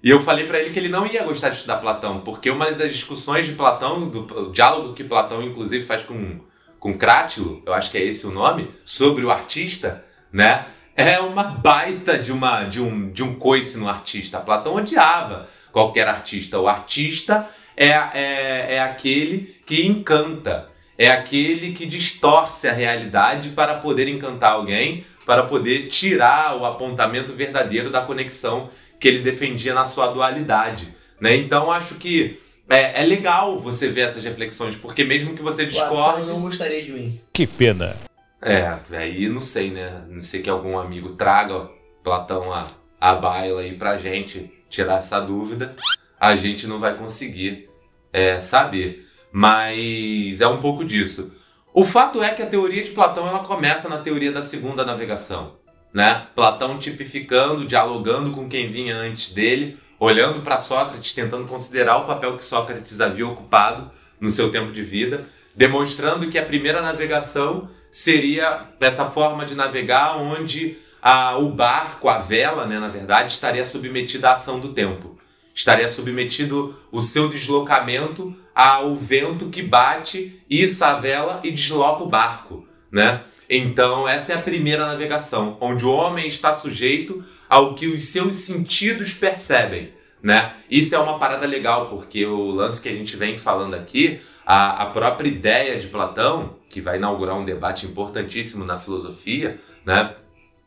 e eu falei para ele que ele não ia gostar de estudar Platão, porque uma das discussões de Platão, do diálogo que Platão inclusive faz com com Crátilo, eu acho que é esse o nome, sobre o artista, né? É uma baita de, uma, de, um, de um coice no artista. Platão odiava qualquer artista. O artista é, é, é aquele que encanta, é aquele que distorce a realidade para poder encantar alguém, para poder tirar o apontamento verdadeiro da conexão que ele defendia na sua dualidade. Né? Então acho que é, é, legal você ver essas reflexões, porque mesmo que você discorde. Eu não gostaria de mim. Que pena. É, aí não sei, né? Não sei que algum amigo traga Platão a, a baila aí pra gente tirar essa dúvida. A gente não vai conseguir é, saber. Mas é um pouco disso. O fato é que a teoria de Platão ela começa na teoria da segunda navegação. Né? Platão tipificando, dialogando com quem vinha antes dele, olhando para Sócrates, tentando considerar o papel que Sócrates havia ocupado no seu tempo de vida, demonstrando que a primeira navegação seria essa forma de navegar onde a, o barco, a vela, né, na verdade, estaria submetida à ação do tempo. Estaria submetido o seu deslocamento ao vento que bate, issa a vela e desloca o barco. Né? Então, essa é a primeira navegação, onde o homem está sujeito ao que os seus sentidos percebem, né? Isso é uma parada legal, porque o lance que a gente vem falando aqui, a, a própria ideia de Platão, que vai inaugurar um debate importantíssimo na filosofia, né?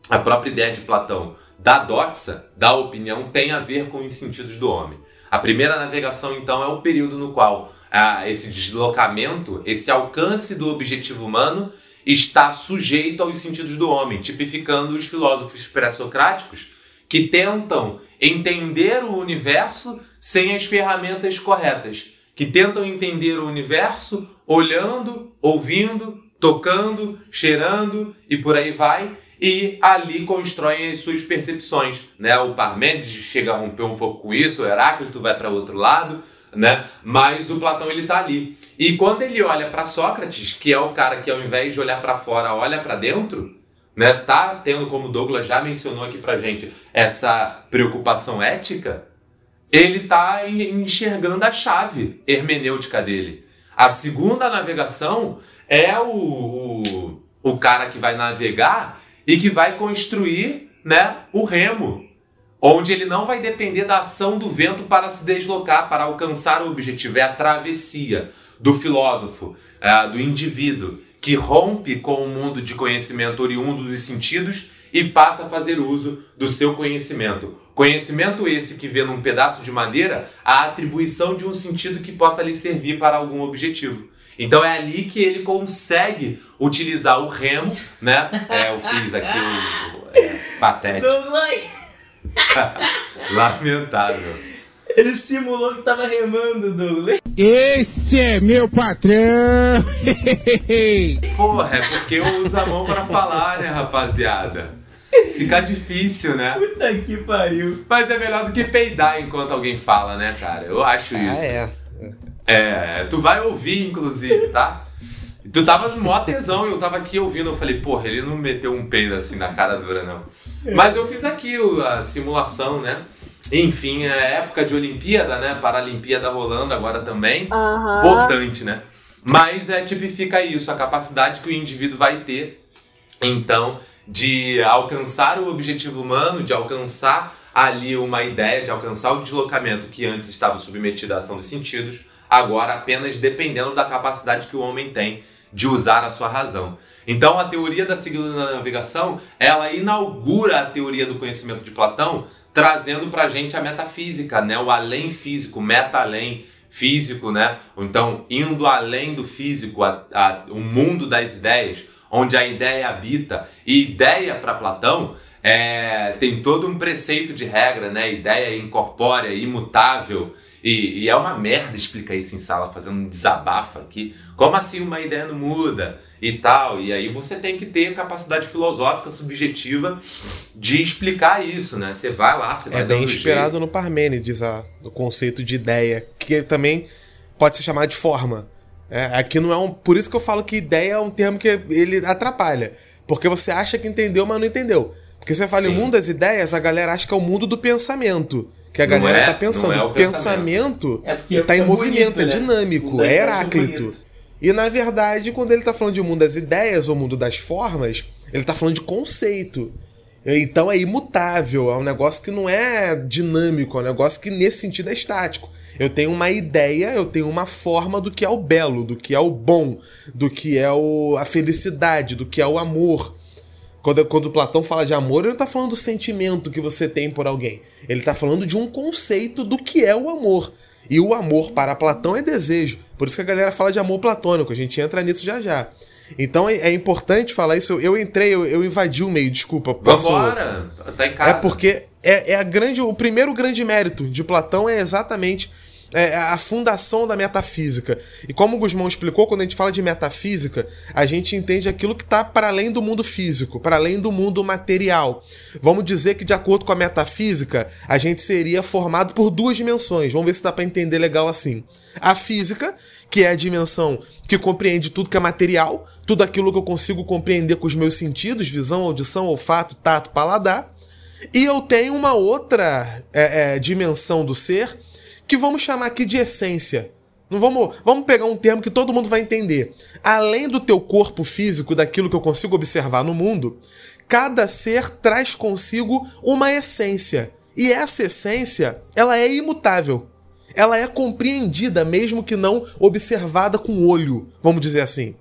A própria ideia de Platão da doxa, da opinião, tem a ver com os sentidos do homem. A primeira navegação, então, é o período no qual ah, esse deslocamento, esse alcance do objetivo humano está sujeito aos sentidos do homem, tipificando os filósofos pré-socráticos que tentam entender o universo sem as ferramentas corretas, que tentam entender o universo olhando, ouvindo, tocando, cheirando e por aí vai, e ali constroem as suas percepções, né? O Parmênides chega a romper um pouco com isso, o Heráclito vai para outro lado, né? Mas o Platão ele tá ali. E quando ele olha para Sócrates, que é o cara que ao invés de olhar para fora, olha para dentro, né, tá tendo, como o Douglas já mencionou aqui pra gente, essa preocupação ética, ele tá en- enxergando a chave hermenêutica dele. A segunda navegação é o, o, o cara que vai navegar e que vai construir né, o remo, onde ele não vai depender da ação do vento para se deslocar, para alcançar o objetivo. É a travessia do filósofo, é, do indivíduo, que rompe com o mundo de conhecimento oriundo dos sentidos e passa a fazer uso do seu conhecimento. Conhecimento esse que vê num pedaço de madeira a atribuição de um sentido que possa lhe servir para algum objetivo. Então é ali que ele consegue utilizar o remo, né? É, eu fiz aqui o. É, patético. Lamentável. Ele simulou que tava remando, Douglas. Esse é meu patrão. Porra, é porque eu uso a mão pra falar, né, rapaziada? Fica difícil, né? Puta que pariu. Mas é melhor do que peidar enquanto alguém fala, né, cara? Eu acho isso. Ah, é. É, tu vai ouvir, inclusive, tá? Tu tava no mó tesão, eu tava aqui ouvindo, eu falei, porra, ele não meteu um peido assim na cara dura, não. Mas eu fiz aqui a simulação, né? Enfim, é época de Olimpíada, né? Paralimpíada rolando agora também. Importante, né? Mas é, tipifica isso, a capacidade que o indivíduo vai ter, então, de alcançar o objetivo humano, de alcançar ali uma ideia, de alcançar o deslocamento que antes estava submetido à ação dos sentidos, agora apenas dependendo da capacidade que o homem tem de usar a sua razão. Então, a teoria da segunda navegação, ela inaugura a teoria do conhecimento de Platão, trazendo pra gente a metafísica, né? O além físico, meta-além físico, né? Então, indo além do físico, a, a, o mundo das ideias, onde a ideia habita. E ideia para Platão é, tem todo um preceito de regra, né? Ideia incorpórea, imutável. E, e é uma merda explicar isso em sala, fazendo um desabafo aqui. Como assim uma ideia não muda? E tal. E aí você tem que ter capacidade filosófica subjetiva de explicar isso, né? Você vai lá, você vai É bem inspirado no Parmênides, a, o conceito de ideia, que também pode ser chamado de forma. É, aqui não é um. Por isso que eu falo que ideia é um termo que ele atrapalha. Porque você acha que entendeu, mas não entendeu. Porque você fala em Sim. mundo das ideias, a galera acha que é o mundo do pensamento. Que a Não galera é, tá pensando. não é o o pensamento, É tá em fica movimento, bonito, é né? dinâmico, O é é Heráclito. E na verdade, quando ele tá falando de mundo das ideias ou mundo das formas, ele tá falando de conceito. Então é imutável, é um negócio que não é dinâmico, é um negócio que nesse sentido é estático. Eu tenho uma ideia, eu tenho uma forma do que é o belo, do que é o bom, do que é o, a felicidade, do que é o amor. Quando, quando Platão fala de amor, ele não tá falando do sentimento que você tem por alguém. Ele tá falando de um conceito do que é o amor. E o amor para Platão é desejo. Por isso que a galera fala de amor platônico. A gente entra nisso já já. Então é, é importante falar isso. Eu entrei, eu, eu invadi o meio, desculpa. Posso... Vambora, tá em casa. É porque é, é a grande, o primeiro grande mérito de Platão é exatamente é, a fundação da metafísica. E como o Guzmão explicou, quando a gente fala de metafísica, a gente entende aquilo que está para além do mundo físico, para além do mundo material. Vamos dizer que, de acordo com a metafísica, a gente seria formado por duas dimensões. Vamos ver se dá para entender legal assim. A física, que é a dimensão que compreende tudo que é material, tudo aquilo que eu consigo compreender com os meus sentidos, visão, audição, olfato, tato, paladar. E eu tenho uma outra é, é, dimensão do ser que vamos chamar aqui de essência. Não vamos, vamos pegar um termo que todo mundo vai entender. Além do teu corpo físico, daquilo que eu consigo observar no mundo, cada ser traz consigo uma essência. E essa essência, ela é imutável. Ela é compreendida, mesmo que não observada com o olho, vamos dizer assim.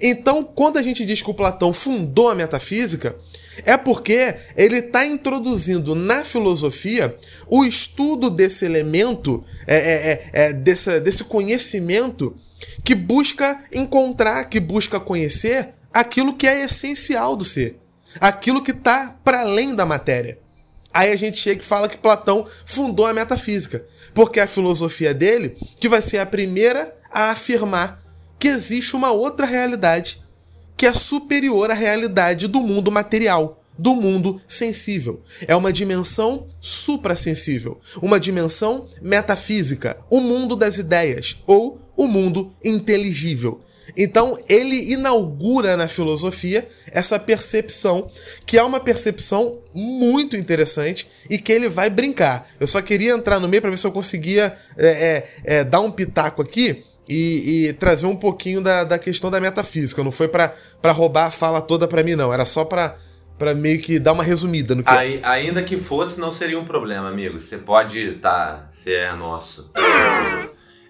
Então, quando a gente diz que o Platão fundou a metafísica, é porque ele está introduzindo na filosofia o estudo desse elemento, é, é, é, é, desse, desse conhecimento que busca encontrar, que busca conhecer aquilo que é essencial do ser, aquilo que está para além da matéria. Aí a gente chega e fala que Platão fundou a metafísica, porque é a filosofia dele que vai ser a primeira a afirmar que existe uma outra realidade que é superior à realidade do mundo material, do mundo sensível. É uma dimensão suprassensível, uma dimensão metafísica, o mundo das ideias, ou, o mundo inteligível. Então ele inaugura na filosofia essa percepção, que é uma percepção muito interessante e que ele vai brincar. Eu só queria entrar no meio para ver se eu conseguia é, é, é, dar um pitaco aqui e, e, trazer um pouquinho da, da questão da metafísica. Não foi para roubar a fala toda para mim, não. Era só para para meio que dar uma resumida no que. Aí, ainda que fosse, não seria um problema, amigo. Você pode tá, você é nosso.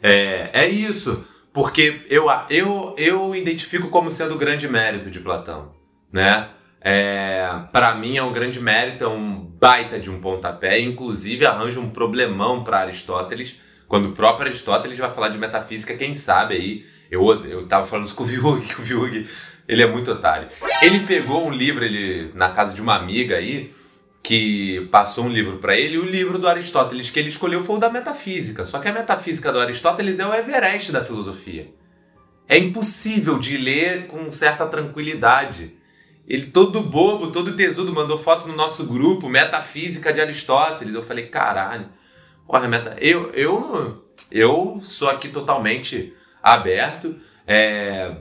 É, é isso. Porque eu, eu, eu identifico como sendo o grande mérito de Platão, né? É, para mim é um grande mérito, é um baita de um pontapé, inclusive arranja um problemão para Aristóteles, quando o próprio Aristóteles vai falar de metafísica, quem sabe aí, eu, eu tava falando isso com o Viug, que o Viug, ele é muito otário. Ele pegou um livro ele na casa de uma amiga aí, que passou um livro para ele, e o livro do Aristóteles que ele escolheu foi o da metafísica. Só que a metafísica do Aristóteles é o Everest da filosofia. É impossível de ler com certa tranquilidade. Ele todo bobo, todo tesudo, mandou foto no nosso grupo, metafísica de Aristóteles. Eu falei, caralho. Porra, meta... eu, eu, eu sou aqui totalmente aberto. É...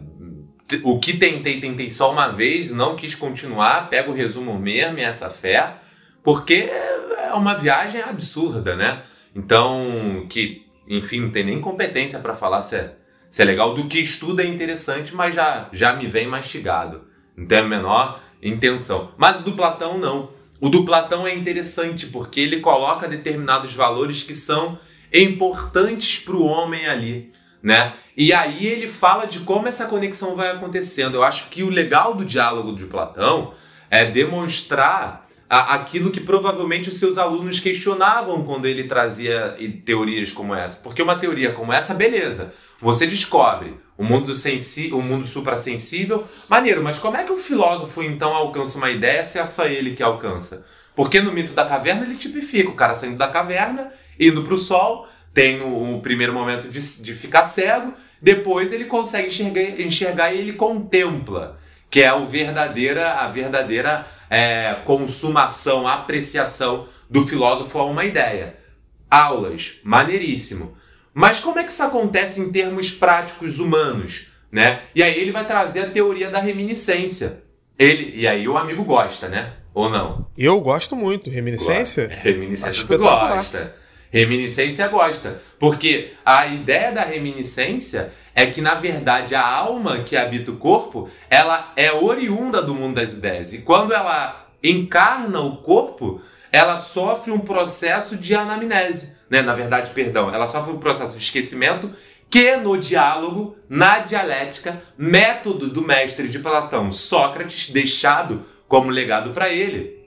O que tentei, tentei só uma vez, não quis continuar. Pego o resumo mesmo e essa fé. Porque é uma viagem absurda, né? Então, que, enfim, não tem nem competência para falar se é, se é legal. Do que estuda é interessante, mas já, já me vem mastigado. Não tem a menor intenção. Mas o do Platão, não. O do Platão é interessante porque ele coloca determinados valores que são importantes para o homem ali, né? E aí ele fala de como essa conexão vai acontecendo. Eu acho que o legal do diálogo de Platão é demonstrar aquilo que provavelmente os seus alunos questionavam quando ele trazia teorias como essa. Porque uma teoria como essa, beleza, você descobre o mundo, sensi o mundo suprassensível, maneiro, mas como é que o filósofo então alcança uma ideia se é só ele que alcança? Porque no mito da caverna ele tipifica o cara saindo da caverna, indo para o sol, tem o, o, primeiro momento de, de ficar cego, depois ele consegue enxergar, enxergar e ele contempla, que é o verdadeira, a verdadeira é, consumação, apreciação do filósofo a uma ideia. Aulas, maneiríssimo. Mas como é que isso acontece em termos práticos humanos? Né? E aí ele vai trazer a teoria da reminiscência. Ele, e aí o amigo gosta, né? Ou não? Eu gosto muito. Reminiscência? Gosta. Reminiscência tu gosta. Reminiscência gosta. Porque a ideia da reminiscência é que, na verdade, a alma que habita o corpo, ela é oriunda do mundo das ideias. E quando ela encarna o corpo, ela sofre um processo de anamnese. Né? Na verdade, perdão, ela sofre um processo de esquecimento que no diálogo, na dialética, método do mestre de Platão, Sócrates, deixado como legado para ele,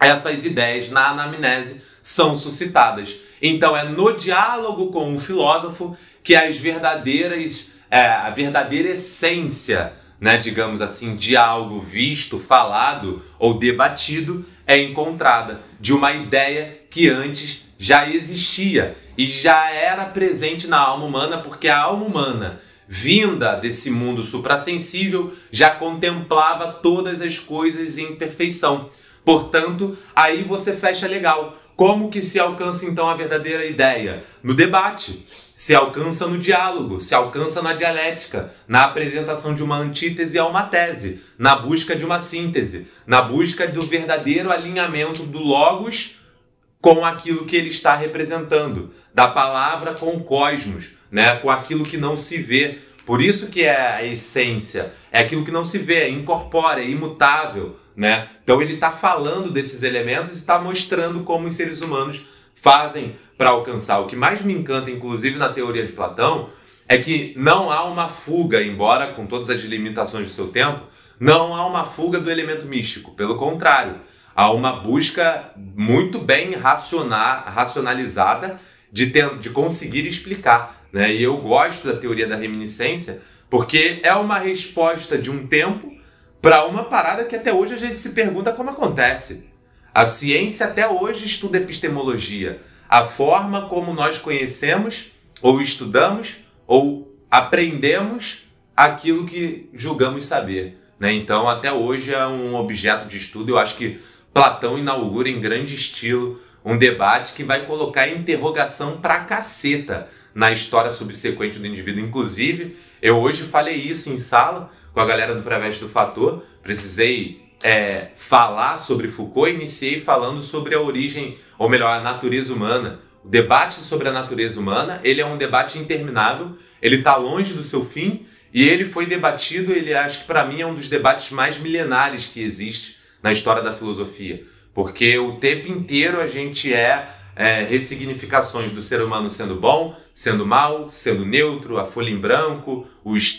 essas ideias na anamnese são suscitadas. Então é no diálogo com o filósofo que as verdadeiras é, a verdadeira essência, né, digamos assim, de algo visto, falado ou debatido é encontrada de uma ideia que antes já existia e já era presente na alma humana, porque a alma humana, vinda desse mundo suprassensível, já contemplava todas as coisas em perfeição. Portanto, aí você fecha legal. Como que se alcança então a verdadeira ideia? No debate se alcança no diálogo, se alcança na dialética, na apresentação de uma antítese a uma tese, na busca de uma síntese, na busca do verdadeiro alinhamento do logos com aquilo que ele está representando, da palavra com o cosmos, né, com aquilo que não se vê. Por isso que é a essência, é aquilo que não se vê, é incorpórea, é imutável, né? Então ele está falando desses elementos e está mostrando como os seres humanos fazem para alcançar. O que mais me encanta, inclusive na teoria de Platão, é que não há uma fuga, embora com todas as limitações do seu tempo, não há uma fuga do elemento místico. Pelo contrário, há uma busca muito bem racionar, racionalizada de, ter, de conseguir explicar. Né? E eu gosto da teoria da reminiscência porque é uma resposta de um tempo para uma parada que até hoje a gente se pergunta como acontece. A ciência até hoje estuda epistemologia a forma como nós conhecemos, ou estudamos, ou aprendemos aquilo que julgamos saber. Né? Então, até hoje é um objeto de estudo. Eu acho que Platão inaugura em grande estilo um debate que vai colocar interrogação pra caceta na história subsequente do indivíduo. Inclusive, eu hoje falei isso em sala com a galera do Preveste do Fator. Precisei é, falar sobre Foucault e iniciei falando sobre a origem, ou melhor, a natureza humana. O debate sobre a natureza humana, ele é um debate interminável, ele está longe do seu fim e ele foi debatido, ele acho que para mim é um dos debates mais milenares que existe na história da filosofia, porque o tempo inteiro a gente é, é ressignificações do ser humano sendo bom, sendo mal, sendo neutro, a folha em branco,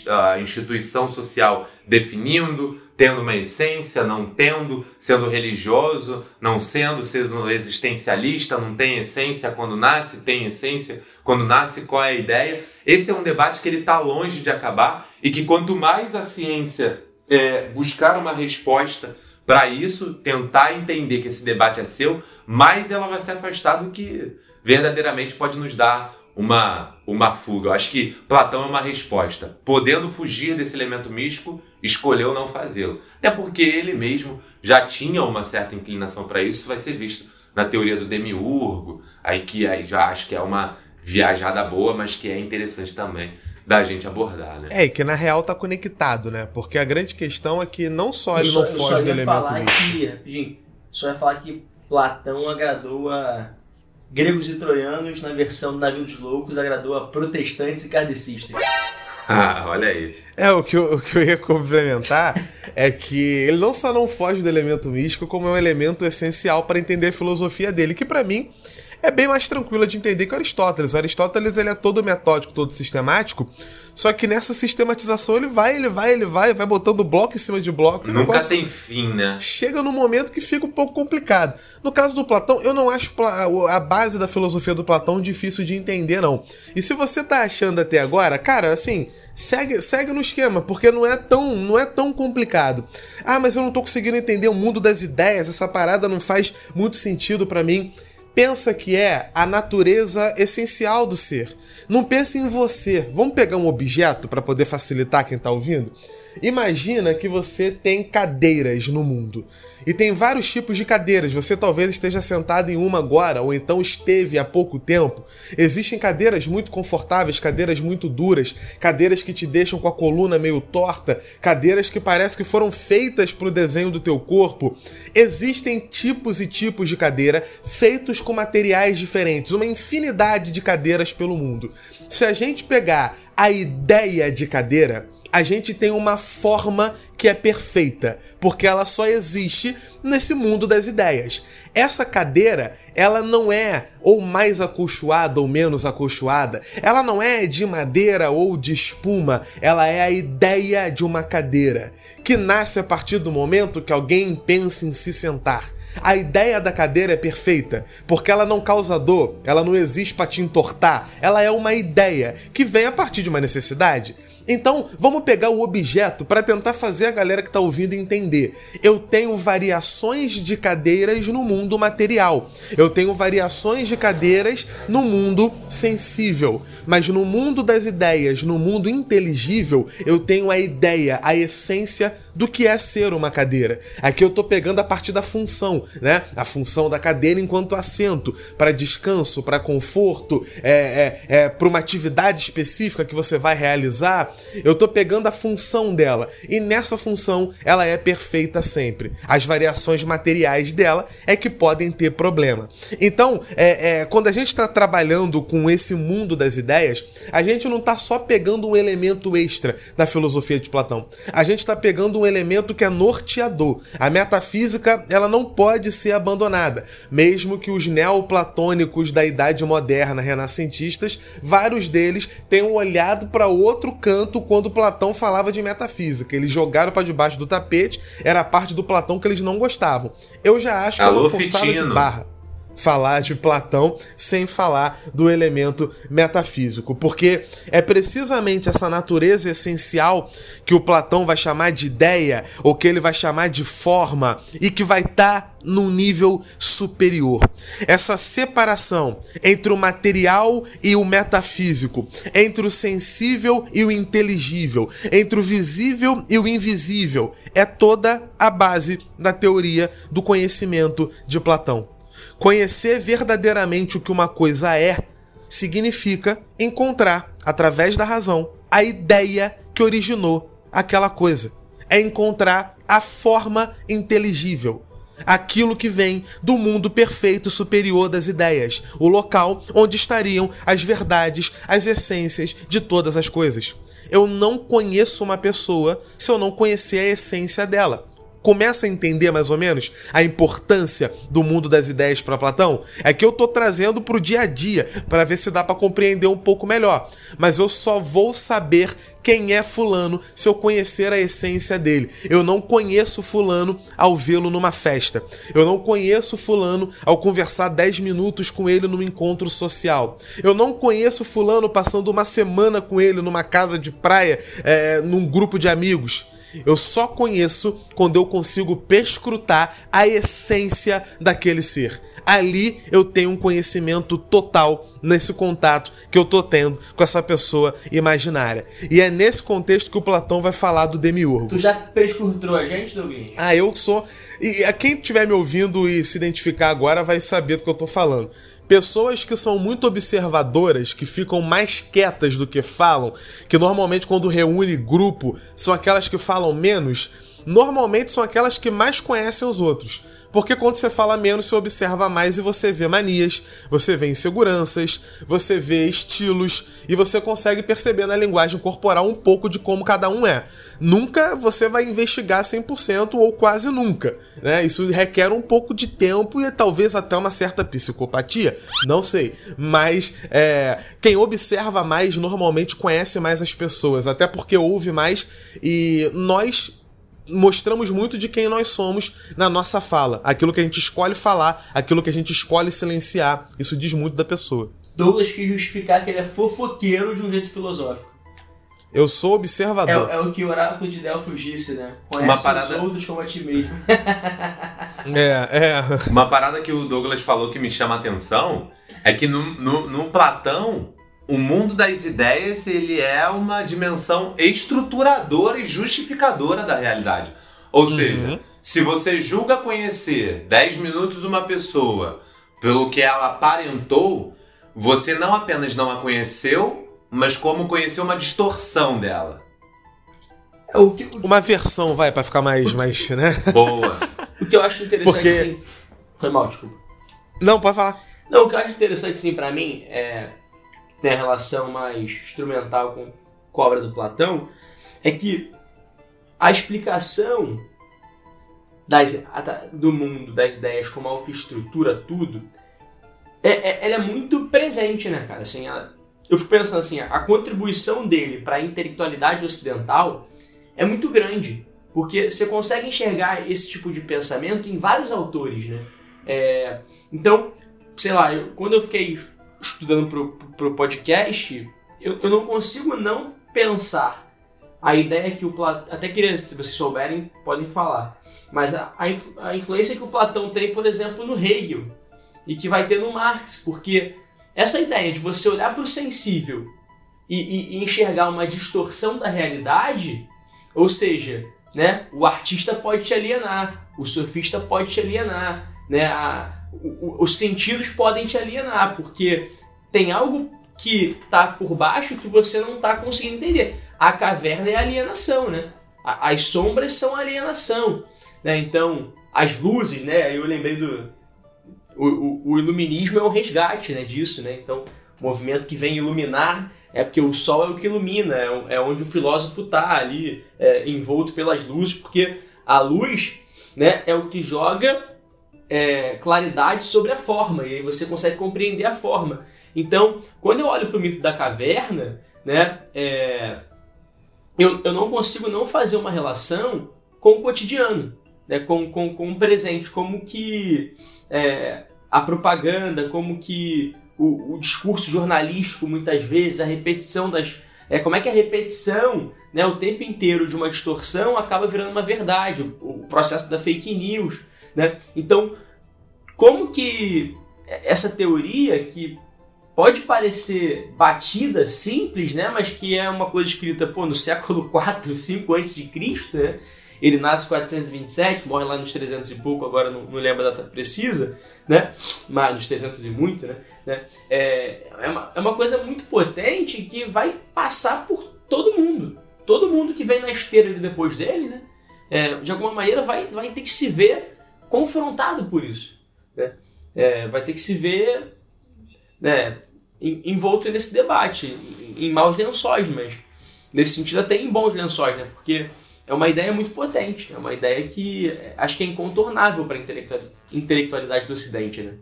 a instituição social definindo, tendo uma essência, não tendo, sendo religioso, não sendo, sendo existencialista, não tem essência quando nasce, tem essência quando nasce, qual é a ideia. Esse é um debate que ele está longe de acabar e que quanto mais a ciência é, buscar uma resposta para isso, tentar entender que esse debate é seu, mais ela vai se afastar do que verdadeiramente pode nos dar uma, uma fuga. Eu acho que Platão é uma resposta. Podendo fugir desse elemento místico, escolheu não fazê-lo. Até porque ele mesmo já tinha uma certa inclinação para isso, vai ser visto na teoria do demiurgo, aí que aí já acho que é uma viajada boa, mas que é interessante também da gente abordar, né? É, e que na real tá conectado, né? Porque a grande questão é que não só ele só, não foge do elemento místico. Que, só ia falar que Platão agradou a gregos e troianos, na versão do Navio dos Loucos, agradou a protestantes e kardecistas. Ah, olha aí. É, o que, eu, o que eu ia complementar é que ele não só não foge do elemento místico, como é um elemento essencial para entender a filosofia dele, que para mim é bem mais tranquila de entender que Aristóteles. O Aristóteles ele é todo metódico, todo sistemático, só que nessa sistematização ele vai, ele vai, ele vai, vai botando bloco em cima de bloco. Nunca tem fim, né? Chega num momento que fica um pouco complicado. No caso do Platão, eu não acho a base da filosofia do Platão difícil de entender, não. E se você tá achando até agora, cara, assim, segue, segue no esquema, porque não é tão, não é tão complicado. Ah, mas eu não tô conseguindo entender o mundo das ideias, essa parada não faz muito sentido para mim pensa que é a natureza essencial do ser. Não pense em você. Vamos pegar um objeto para poder facilitar quem está ouvindo? Imagina que você tem cadeiras no mundo. E tem vários tipos de cadeiras. Você talvez esteja sentado em uma agora, ou então esteve há pouco tempo. Existem cadeiras muito confortáveis, cadeiras muito duras, cadeiras que te deixam com a coluna meio torta, cadeiras que parece que foram feitas para o desenho do teu corpo. Existem tipos e tipos de cadeira feitos com materiais diferentes, uma infinidade de cadeiras pelo mundo. Se a gente pegar a ideia de cadeira, a gente tem uma forma que é perfeita, porque ela só existe nesse mundo das ideias. Essa cadeira, ela não é ou mais acolchoada ou menos acolchoada, ela não é de madeira ou de espuma, ela é a ideia de uma cadeira, que nasce a partir do momento que alguém pensa em se sentar. A ideia da cadeira é perfeita, porque ela não causa dor, ela não existe para te entortar, ela é uma ideia que vem a partir de uma necessidade. Então, vamos pegar o objeto para tentar fazer a galera que está ouvindo entender. Eu tenho variações de cadeiras no mundo material. Eu tenho variações de cadeiras no mundo sensível. Mas no mundo das ideias, no mundo inteligível, eu tenho a ideia, a essência do que é ser uma cadeira. Aqui eu estou pegando a partir da função, né? A função da cadeira enquanto assento, para descanso, para conforto, é, é, é para uma atividade específica que você vai realizar eu tô pegando a função dela e nessa função ela é perfeita sempre. As variações materiais dela é que podem ter problema. Então, é, é quando a gente está trabalhando com esse mundo das ideias, a gente não está só pegando um elemento extra da filosofia de Platão. A gente está pegando um elemento que é norteador. A metafísica ela não pode ser abandonada, mesmo que os neoplatônicos da Idade Moderna, renascentistas, vários deles tenham olhado para outro canto tanto quando Platão falava de metafísica. Eles jogaram para debaixo do tapete, era a parte do Platão que eles não gostavam. Eu já acho que Alô, é uma forçada Fitino. de barra falar de Platão sem falar do elemento metafísico, porque é precisamente essa natureza essencial que o Platão vai chamar de ideia ou que ele vai chamar de forma e que vai estar tá num nível superior. Essa separação entre o material e o metafísico, entre o sensível e o inteligível, entre o visível e o invisível, é toda a base da teoria do conhecimento de Platão. Conhecer verdadeiramente o que uma coisa é significa encontrar, através da razão, a ideia que originou aquela coisa. É encontrar a forma inteligível. Aquilo que vem do mundo perfeito superior das ideias, o local onde estariam as verdades, as essências de todas as coisas. Eu não conheço uma pessoa se eu não conhecer a essência dela começa a entender mais ou menos a importância do mundo das ideias para Platão, é que eu tô trazendo pro dia a dia para ver se dá para compreender um pouco melhor. Mas eu só vou saber quem é fulano se eu conhecer a essência dele. Eu não conheço fulano ao vê-lo numa festa. Eu não conheço fulano ao conversar 10 minutos com ele num encontro social. Eu não conheço fulano passando uma semana com ele numa casa de praia, é, num grupo de amigos. Eu só conheço quando eu consigo perscrutar a essência daquele ser. Ali eu tenho um conhecimento total nesse contato que eu tô tendo com essa pessoa imaginária. E é nesse contexto que o Platão vai falar do demiurgo. Tu já perscrutou a gente, Douglas? Ah, eu sou. E quem estiver me ouvindo e se identificar agora vai saber do que eu tô falando. Pessoas que são muito observadoras, que ficam mais quietas do que falam, que normalmente quando reúne grupo são aquelas que falam menos, normalmente são aquelas que mais conhecem os outros. Porque quando você fala menos, você observa mais e você vê manias, você vê inseguranças, você vê estilos e você consegue perceber na linguagem corporal um pouco de como cada um é. Nunca você vai investigar 100% ou quase nunca. Né? Isso requer um pouco de tempo e talvez até uma certa psicopatia, não sei. Mas é, quem observa mais normalmente conhece mais as pessoas, até porque ouve mais e nós mostramos muito de quem nós somos na nossa fala. Aquilo que a gente escolhe falar, aquilo que a gente escolhe silenciar. Isso diz muito da pessoa. Douglas quis justificar que ele é fofoqueiro de um jeito filosófico. Eu sou observador. É, é o que o oráculo de Delfos disse, né? Conhece Uma parada- os outros como a ti mesmo. É, é. Uma parada que o Douglas falou que me chama a atenção é que no, no, no Platão, o mundo das ideias ele é uma dimensão estruturadora e justificadora da realidade. Ou seja, se você julga conhecer 10 minutos uma pessoa pelo que ela aparentou, você não apenas não a conheceu, mas como conheceu uma distorção dela. É o que, o, Uma versão, vai, pra ficar mais, mais, né? Boa. o que eu acho interessante, Porque- sim. Foi mal, desculpa. Não, pode falar. Não, o que eu acho interessante, sim, pra mim, é. Tem a relação mais instrumental com, com a obra do Platão, é que a explicação das, do mundo, das ideias, como algo que estrutura tudo, é, é- ela é muito presente, né, cara? Assim, a- eu fico pensando assim, a, a contribuição dele para a intelectualidade ocidental é muito grande, porque você consegue enxergar esse tipo de pensamento em vários autores, né? É, então, sei lá, eu- quando eu fiquei estudando pro, pro podcast, eu, eu não consigo não pensar a ideia que o Platão. Até queria, se vocês souberem, podem falar. Mas a, a, influ- a influência que o Platão tem, por exemplo, no Hegel e que vai ter no Marx, porque essa ideia de você olhar para o sensível e, e- e enxergar uma distorção da realidade, ou seja, né, o artista pode te alienar, o sofista pode te alienar, né, a- os sentidos podem te alienar, porque tem algo que tá por baixo que você não tá conseguindo entender. A caverna é alienação, né? As sombras são alienação, né? Então, as luzes, né? Eu lembrei do o, o- o iluminismo é um resgate, né, disso, né? Então, o movimento que vem iluminar é porque o sol é o que ilumina, é, é onde o filósofo tá ali é, envolto pelas luzes, porque a luz, né, é o que joga é, claridade sobre a forma, e aí você consegue compreender a forma. Então, quando eu olho para o mito da caverna, né, é, eu, eu não consigo não fazer uma relação com o cotidiano, né, com, com, com o presente, como que é, a propaganda, como que o, o discurso jornalístico, muitas vezes, a repetição das. É, como é que a repetição, né, o tempo inteiro de uma distorção acaba virando uma verdade, o, o processo da fake news. Né? Então, como que essa teoria que pode parecer batida, simples, né? Mas que é uma coisa escrita pô, no século 4, 5 antes de Cristo, né? Ele nasce em 427, morre lá nos 300 e pouco, agora não, não lembro a data precisa, né? Mas nos 300 e muito, né? né? É, é, uma, é uma coisa muito potente que vai passar por todo mundo. Todo mundo que vem na esteira ali depois dele, né? É, de alguma maneira vai, vai ter que se ver confrontado por isso. Né? É, vai ter que se ver né, envolto nesse debate, em, em maus lençóis, mas nesse sentido até em bons lençóis, né? Porque é uma ideia muito potente, é uma ideia que é, acho que é incontornável para a intelectualidade do Ocidente, né?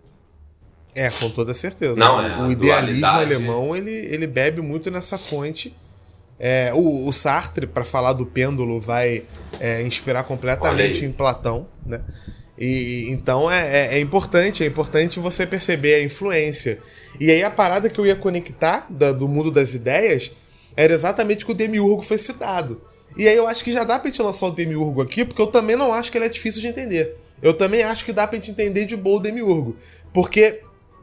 É, com toda certeza. Não, é, o idealismo dualidade. alemão ele, ele bebe muito nessa fonte. É, o, o Sartre, para falar do pêndulo, vai é, inspirar completamente em Platão, né? E, então é, é, é importante, é importante você perceber a influência. E aí a parada que eu ia conectar da- do mundo das ideias era exatamente que o Demiurgo foi citado. E aí eu acho que já dá pra gente lançar o Demiurgo aqui, porque eu também não acho que ele é difícil de entender. Eu também acho que dá pra gente entender de boa o Demiurgo. Porque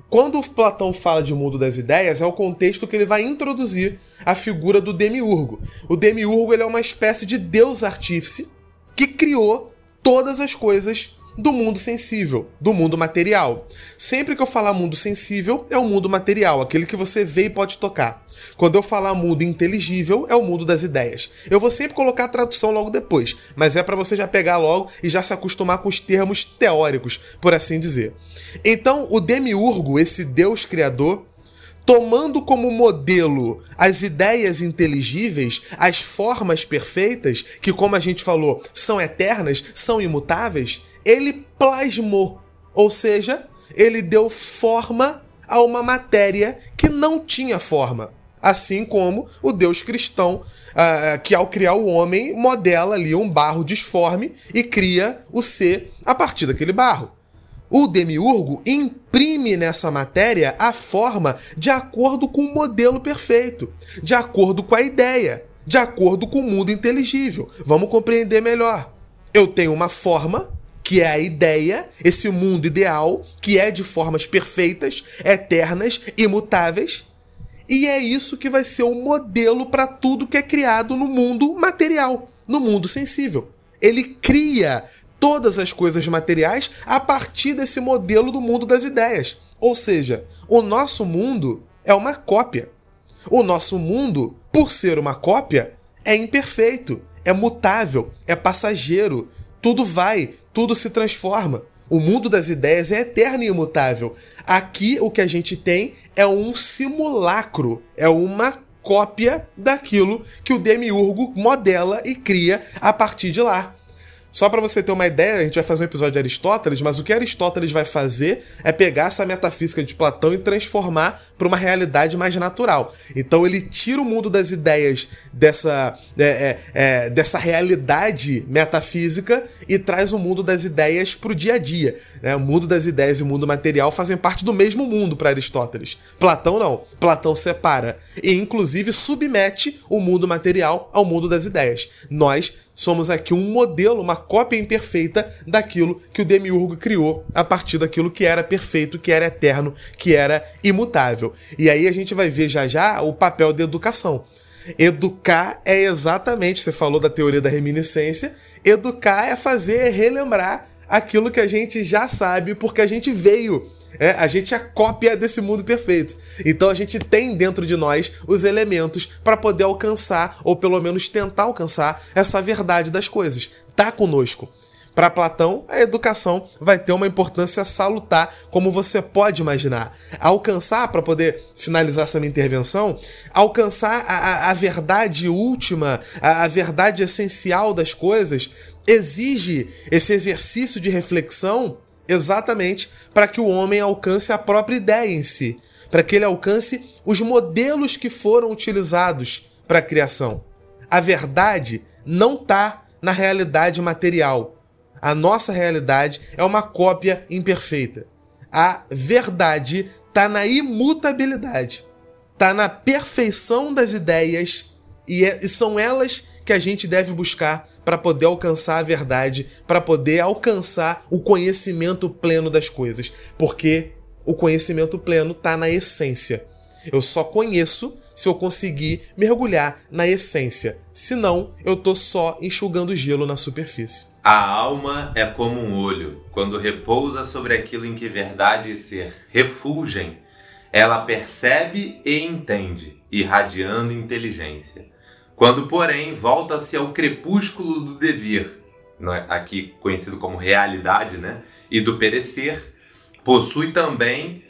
quando o Platão fala de mundo das ideias, é o contexto que ele vai introduzir a figura do Demiurgo. O Demiurgo ele é uma espécie de deus artífice que criou todas as coisas do mundo sensível, do mundo material. Sempre que eu falar mundo sensível, é o mundo material, aquele que você vê e pode tocar. Quando eu falar mundo inteligível, é o mundo das ideias. Eu vou sempre colocar a tradução logo depois, mas é para você já pegar logo e já se acostumar com os termos teóricos, por assim dizer. Então, o demiurgo, esse deus criador, tomando como modelo as ideias inteligíveis, as formas perfeitas, que, como a gente falou, são eternas, são imutáveis, ele plasmou, ou seja, ele deu forma a uma matéria que não tinha forma. Assim como o Deus cristão, ah, que ao criar o homem, modela ali um barro disforme e cria o ser a partir daquele barro. O demiurgo imprime nessa matéria a forma de acordo com o modelo perfeito, de acordo com a ideia, de acordo com o mundo inteligível. Vamos compreender melhor. Eu tenho uma forma, que é a ideia, esse mundo ideal, que é de formas perfeitas, eternas, imutáveis, e é isso que vai ser o modelo para tudo que é criado no mundo material, no mundo sensível. Ele cria todas as coisas materiais a partir desse modelo do mundo das ideias. Ou seja, o nosso mundo é uma cópia. O nosso mundo, por ser uma cópia, é imperfeito, é mutável, é passageiro. Tudo vai, tudo se transforma. O mundo das ideias é eterno e imutável. Aqui o que a gente tem é um simulacro, é uma cópia daquilo que o demiurgo modela e cria a partir de lá. Só para você ter uma ideia, a gente vai fazer um episódio de Aristóteles, mas o que Aristóteles vai fazer é pegar essa metafísica de Platão e transformar para uma realidade mais natural. Então ele tira o mundo das ideias dessa, é, é, é, dessa realidade metafísica e traz o mundo das ideias para o dia a dia. né? O mundo das ideias e o mundo material fazem parte do mesmo mundo para Aristóteles. Platão não. Platão separa e inclusive submete o mundo material ao mundo das ideias. Nós somos aqui um modelo, uma cópia imperfeita daquilo que o Demiurgo criou a partir daquilo que era perfeito, que era eterno, que era imutável. E aí a gente vai ver já já o papel da educação. Educar é exatamente, você falou da teoria da reminiscência, educar é fazer relembrar aquilo que a gente já sabe porque a gente veio é, a gente é cópia desse mundo perfeito. Então a gente tem dentro de nós os elementos para poder alcançar, ou pelo menos tentar alcançar, essa verdade das coisas. Tá conosco. Para Platão, a educação vai ter uma importância salutar, como você pode imaginar. Alcançar, para poder finalizar essa minha intervenção, alcançar a, a, a verdade última, a, a verdade essencial das coisas, exige esse exercício de reflexão exatamente para que o homem alcance a própria ideia em si, para que ele alcance os modelos que foram utilizados para a criação. A verdade não está na realidade material. A nossa realidade é uma cópia imperfeita. A verdade está na imutabilidade, está na perfeição das ideias e, é- e são elas que a gente deve buscar para poder alcançar a verdade, para poder alcançar o conhecimento pleno das coisas, porque o conhecimento pleno está na essência. Eu só conheço se eu conseguir mergulhar na essência. Senão, eu tô só enxugando gelo na superfície. A alma é como um olho. Quando repousa sobre aquilo em que verdade e ser refulgem, ela percebe e entende, irradiando inteligência. Quando, porém, volta-se ao crepúsculo do devir, é? aqui conhecido como realidade, né? E do perecer, possui também,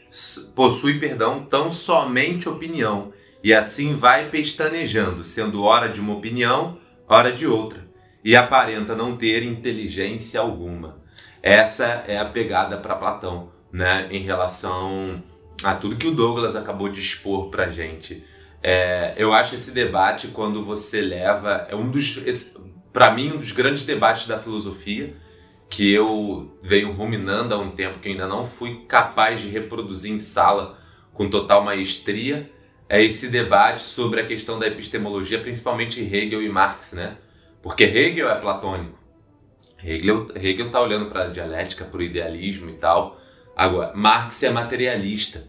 possui, perdão, tão somente opinião, e assim vai pestanejando, sendo hora de uma opinião, hora de outra, e aparenta não ter inteligência alguma. Essa é a pegada para Platão, né? Em relação a tudo que o Douglas acabou de expor pra gente. É, eu acho esse debate, quando você leva. É um dos. para mim, um dos grandes debates da filosofia, que eu venho ruminando há um tempo, que ainda não fui capaz de reproduzir em sala com total maestria, é esse debate sobre a questão da epistemologia, principalmente Hegel e Marx, né? Porque Hegel é platônico. Hegel está olhando para a dialética, para o idealismo e tal. Agora, Marx é materialista.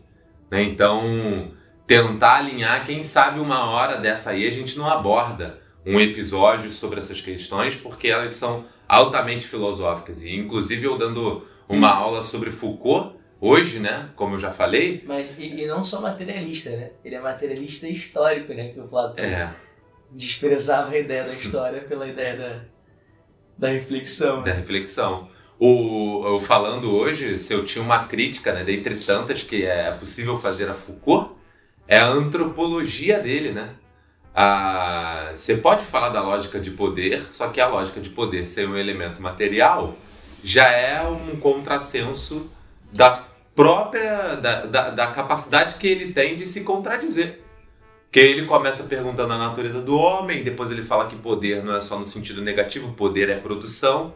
Né? Então, tentar alinhar, quem sabe uma hora dessa aí a gente não aborda um episódio sobre essas questões, porque elas são altamente filosóficas. E inclusive eu dando uma aula sobre Foucault hoje, né? Como eu já falei. Mas e, e não só materialista, né? Ele é materialista histórico, né? Que o Platão é. desprezava a ideia da história pela ideia da, da reflexão. Da né? reflexão. O, o, falando hoje, se eu tinha uma crítica, né, dentre tantas que é possível fazer a Foucault, é a antropologia dele, né? Ah, você pode falar da lógica de poder, só que a lógica de poder ser um elemento material já é um contrassenso da própria da, da, da capacidade que ele tem de se contradizer. Que ele começa perguntando a natureza do homem, depois ele fala que poder não é só no sentido negativo, poder é produção.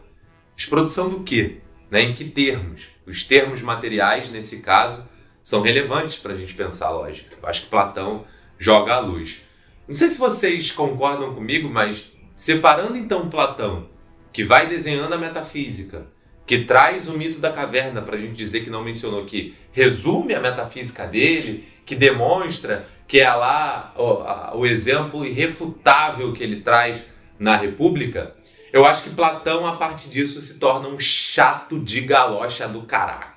Mas produção do quê? Né? Em que termos? Os termos materiais, nesse caso, são relevantes para a gente pensar a lógica. Eu acho que Platão joga a luz. Não sei se vocês concordam comigo, mas separando então Platão, que vai desenhando a metafísica, que traz o mito da caverna para a gente dizer que não mencionou, que resume a metafísica dele, que demonstra que é lá o, o exemplo irrefutável que ele traz na República, eu acho que Platão, a partir disso, se torna um chato de galocha do caraca.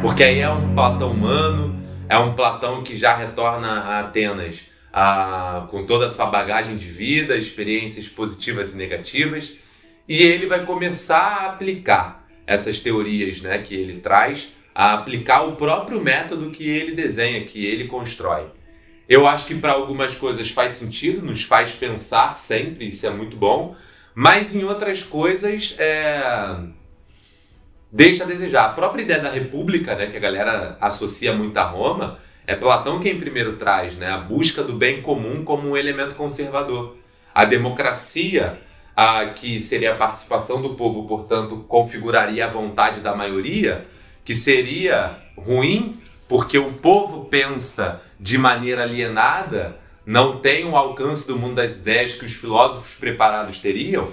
Porque aí é um Platão humano, é um Platão que já retorna a Atenas a, com toda a sua bagagem de vida, experiências positivas e negativas, e ele vai começar a aplicar essas teorias né, que ele traz, a aplicar o próprio método que ele desenha, que ele constrói. Eu acho que para algumas coisas faz sentido, nos faz pensar sempre, isso é muito bom, mas em outras coisas é deixa a desejar. A própria ideia da república, né, que a galera associa muito a Roma, é Platão quem primeiro traz, né, a busca do bem comum como um elemento conservador. A democracia, a, que seria a participação do povo, portanto, configuraria a vontade da maioria, que seria ruim porque o povo pensa de maneira alienada, não tem o alcance do mundo das ideias que os filósofos preparados teriam.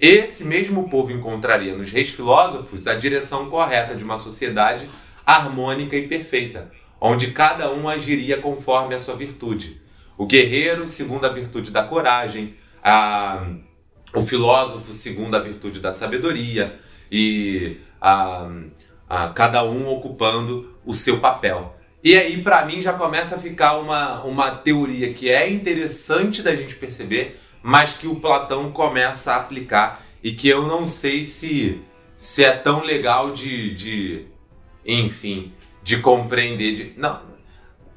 Esse mesmo povo encontraria nos reis filósofos a direção correta de uma sociedade harmônica e perfeita, onde cada um agiria conforme a sua virtude. O guerreiro, segundo a virtude da coragem, a, o filósofo, segundo a virtude da sabedoria, e a, a, cada um ocupando o seu papel. E aí, para mim, já começa a ficar uma, uma teoria que é interessante da gente perceber, mas que o Platão começa a aplicar e que eu não sei se, se é tão legal de, de enfim, de compreender. De, não,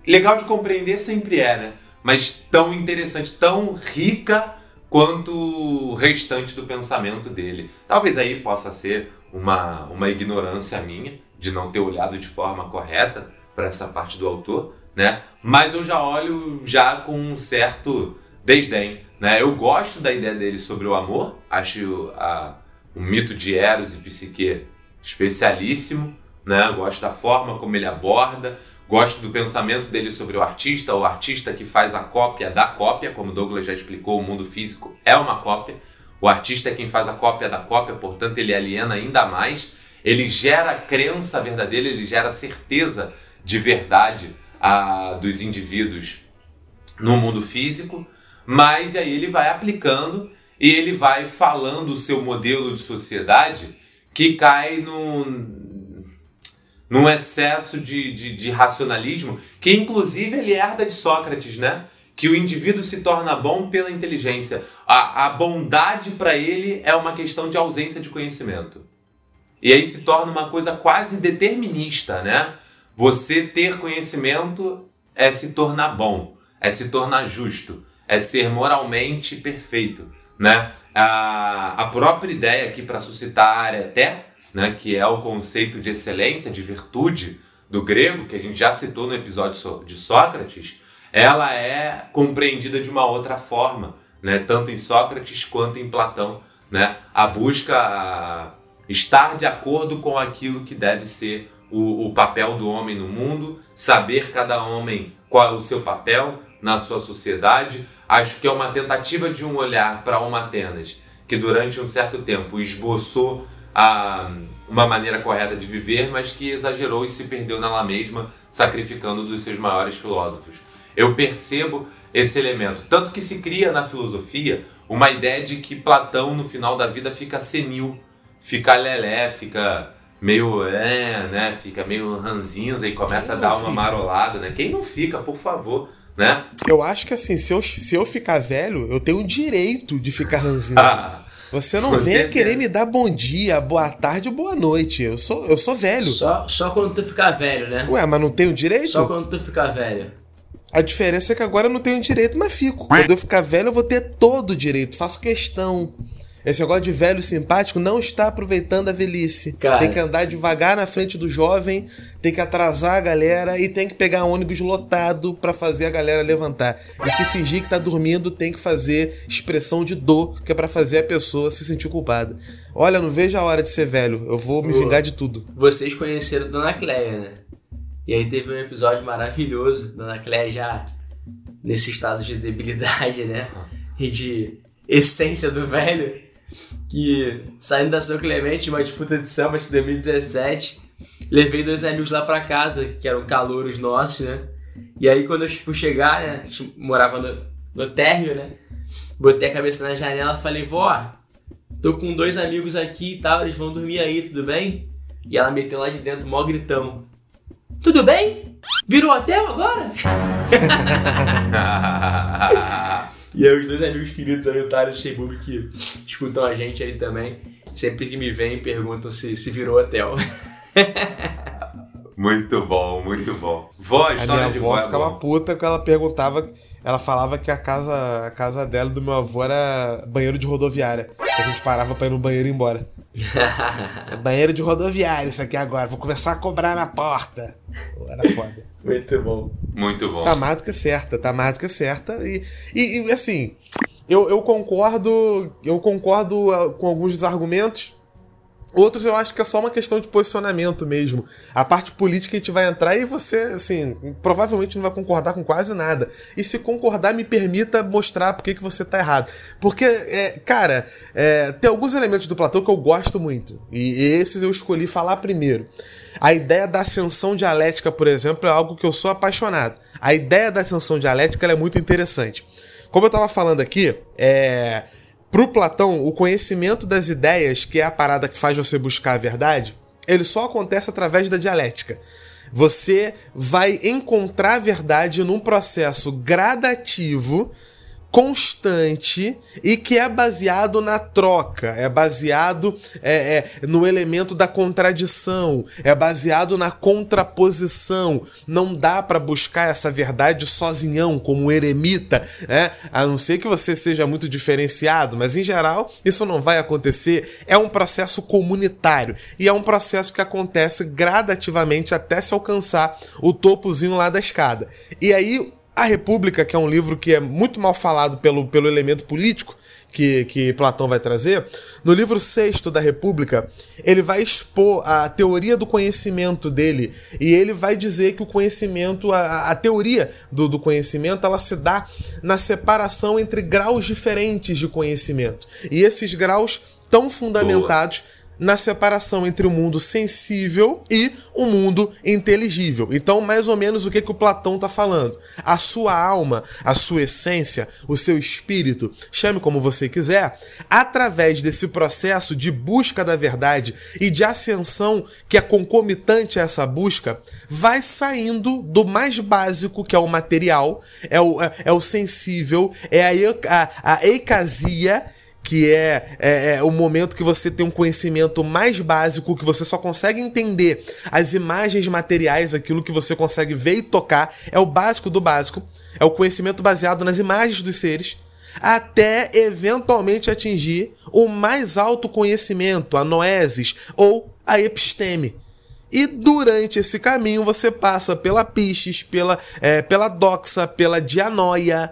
legal de compreender sempre é, né? Mas tão interessante, tão rica quanto o restante do pensamento dele. Talvez aí possa ser uma, uma ignorância minha de não ter olhado de forma correta para essa parte do autor, né? Mas eu já olho já com um certo desdém. Né? Eu gosto da ideia dele sobre o amor, acho a, o mito de Eros e Psique especialíssimo, né? gosto da forma como ele aborda, gosto do pensamento dele sobre o artista, o artista que faz a cópia da cópia, como Douglas já explicou, o mundo físico é uma cópia, o artista é quem faz a cópia da cópia, portanto ele aliena ainda mais, ele gera crença verdadeira, ele gera certeza de verdade a, dos indivíduos no mundo físico, mas aí ele vai aplicando e ele vai falando o seu modelo de sociedade que cai num, num excesso de, de, de racionalismo, que inclusive ele herda de Sócrates, né? Que o indivíduo se torna bom pela inteligência. A, a bondade para ele é uma questão de ausência de conhecimento. E aí se torna uma coisa quase determinista, né? Você ter conhecimento é se tornar bom, é se tornar justo, é ser moralmente perfeito, né? A, a própria ideia aqui para suscitar até, né, que é o conceito de excelência, de virtude do grego, que a gente já citou no episódio de Sócrates, ela é compreendida de uma outra forma, né, tanto em Sócrates quanto em Platão, né? A busca estar de acordo com aquilo que deve ser o, o papel do homem no mundo, saber cada homem qual é o seu papel na sua sociedade. Acho que é uma tentativa de um olhar para uma Atenas que durante um certo tempo esboçou a, uma maneira correta de viver, mas que exagerou e se perdeu nela mesma, sacrificando dos seus maiores filósofos. Eu percebo esse elemento, tanto que se cria na filosofia uma ideia de que Platão no final da vida fica senil, fica lelé, fica meio, é, né, fica meio ranzinhos e começa a dar uma fica? marolada, né? Quem não fica, por favor, né? Eu acho que assim, se eu, se eu ficar velho, eu tenho o direito de ficar ranzinho. Você não vem querer me dar bom dia, boa tarde, boa noite. Eu sou, eu sou velho. Só, só quando tu ficar velho, né? Ué, mas não tenho direito? Só quando tu ficar velho. A diferença é que agora eu não tenho direito, mas fico. Quando eu ficar velho, eu vou ter todo o direito. Faço questão. Esse negócio de velho simpático não está aproveitando a velhice. Cara. Tem que andar devagar na frente do jovem, tem que atrasar a galera e tem que pegar ônibus lotado para fazer a galera levantar. E se fingir que tá dormindo, tem que fazer expressão de dor, que é para fazer a pessoa se sentir culpada. Olha, não vejo a hora de ser velho. Eu vou me vingar de tudo. Vocês conheceram Dona Cleia, né? E aí teve um episódio maravilhoso, Dona Cleia já nesse estado de debilidade, né? E de essência do velho que saindo da São Clemente, uma disputa de samba de 2017, levei dois amigos lá pra casa, que eram calouros nossos, né? E aí quando eu fui chegar, né, a gente morava no, no térreo, né? Botei a cabeça na janela e falei, vó, tô com dois amigos aqui e tal, eles vão dormir aí, tudo bem? E ela meteu lá de dentro, mó gritão. Tudo bem? Virou hotel agora? E aí os dois amigos queridos aí, o Thales e o que escutam a gente aí também, sempre que me vêm perguntam se, se virou hotel. muito bom, muito bom. Vó, a minha avó é ficava puta quando ela perguntava, ela falava que a casa, a casa dela do meu avô era banheiro de rodoviária. A gente parava pra ir no banheiro e ir embora. é banheiro de rodoviária isso aqui agora, vou começar a cobrar na porta. Era foda. Muito bom. Muito bom. Tá que certa, tá que certa. E, e, e assim, eu, eu concordo. Eu concordo ah, com alguns dos argumentos. Outros eu acho que é só uma questão de posicionamento mesmo. A parte política a gente vai entrar e você, assim, provavelmente não vai concordar com quase nada. E se concordar, me permita mostrar por que, que você tá errado. Porque, é, cara, é, tem alguns elementos do Platão que eu gosto muito. E esses eu escolhi falar primeiro. A ideia da ascensão dialética, por exemplo, é algo que eu sou apaixonado. A ideia da ascensão dialética é muito interessante. Como eu estava falando aqui, é Pro Platão, o conhecimento das ideias, que é a parada que faz você buscar a verdade, ele só acontece através da dialética. Você vai encontrar a verdade num processo gradativo constante e que é baseado na troca, é baseado é, é, no elemento da contradição, é baseado na contraposição. Não dá para buscar essa verdade sozinhão, como eremita, né? a não ser que você seja muito diferenciado, mas em geral isso não vai acontecer. É um processo comunitário e é um processo que acontece gradativamente até se alcançar o topozinho lá da escada. E aí a República, que é um livro que é muito mal falado pelo, pelo elemento político que, que Platão vai trazer, no livro sexto da República, ele vai expor a teoria do conhecimento dele e ele vai dizer que o conhecimento, a, a teoria do, do conhecimento, ela se dá na separação entre graus diferentes de conhecimento. E esses graus tão fundamentados. Boa na separação entre o mundo sensível e o mundo inteligível. Então, mais ou menos o que, que o Platão está falando. A sua alma, a sua essência, o seu espírito, chame como você quiser, através desse processo de busca da verdade e de ascensão que é concomitante a essa busca, vai saindo do mais básico, que é o material, é o, é, é o sensível, é a, a, a eicasia que é, é, é, o momento que você tem um conhecimento mais básico, que você só consegue entender as imagens materiais, aquilo que você consegue ver e tocar, é o básico do básico, é o conhecimento baseado nas imagens dos seres, até eventualmente atingir o mais alto conhecimento, a noesis ou a episteme. E durante esse caminho você passa pela piscis, pela, é, pela doxa, pela dianoia,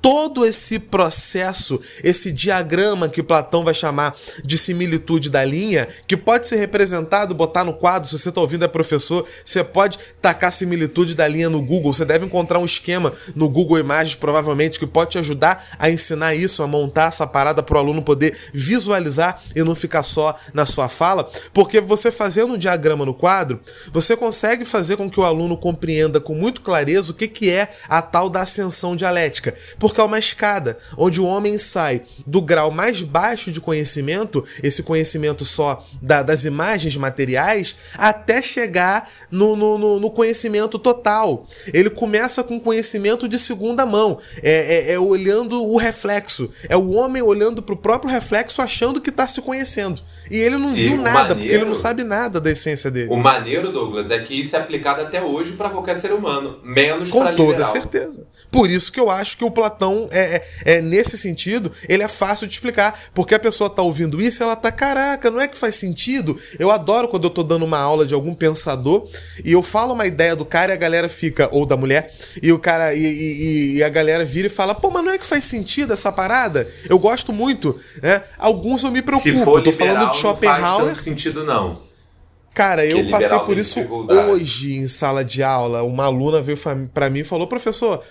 todo esse processo, esse diagrama que Platão vai chamar de similitude da linha, que pode ser representado, botar no quadro, se você está ouvindo é professor, você pode tacar similitude da linha no Google, você deve encontrar um esquema no Google Imagens, provavelmente, que pode te ajudar a ensinar isso, a montar essa parada para o aluno poder visualizar e não ficar só na sua fala, porque você fazendo um diagrama no quadro, você consegue fazer com que o aluno compreenda com muito clareza o que, que é a tal da ascensão dialética. É uma escada, onde o homem sai do grau mais baixo de conhecimento, esse conhecimento só da, das imagens materiais, até chegar no, no, no, conhecimento total. Ele começa com conhecimento de segunda mão, é, é, é olhando o reflexo, é o homem olhando para o próprio reflexo achando que está se conhecendo. E ele não e viu nada, maneiro, porque ele não sabe nada da essência dele. O maneiro, Douglas, é que isso é aplicado até hoje para qualquer ser humano, menos Com toda liberal. certeza. Por isso que eu acho que o Platão é, é, é, nesse sentido, ele é fácil de explicar, porque a pessoa tá ouvindo isso, ela tá, caraca, não é que faz sentido? Eu adoro quando eu tô dando uma aula de algum pensador e eu falo uma ideia do cara e a galera fica, ou da mulher, e o cara, e, e, e a galera vira e fala, pô, mas não é que faz sentido essa parada? Eu gosto muito, né? Alguns eu me preocupo, eu tô falando de Schopenhauer. Não faz sentido, não. Cara, eu passei por isso hoje em sala de aula. Uma aluna veio para mim e falou: professor,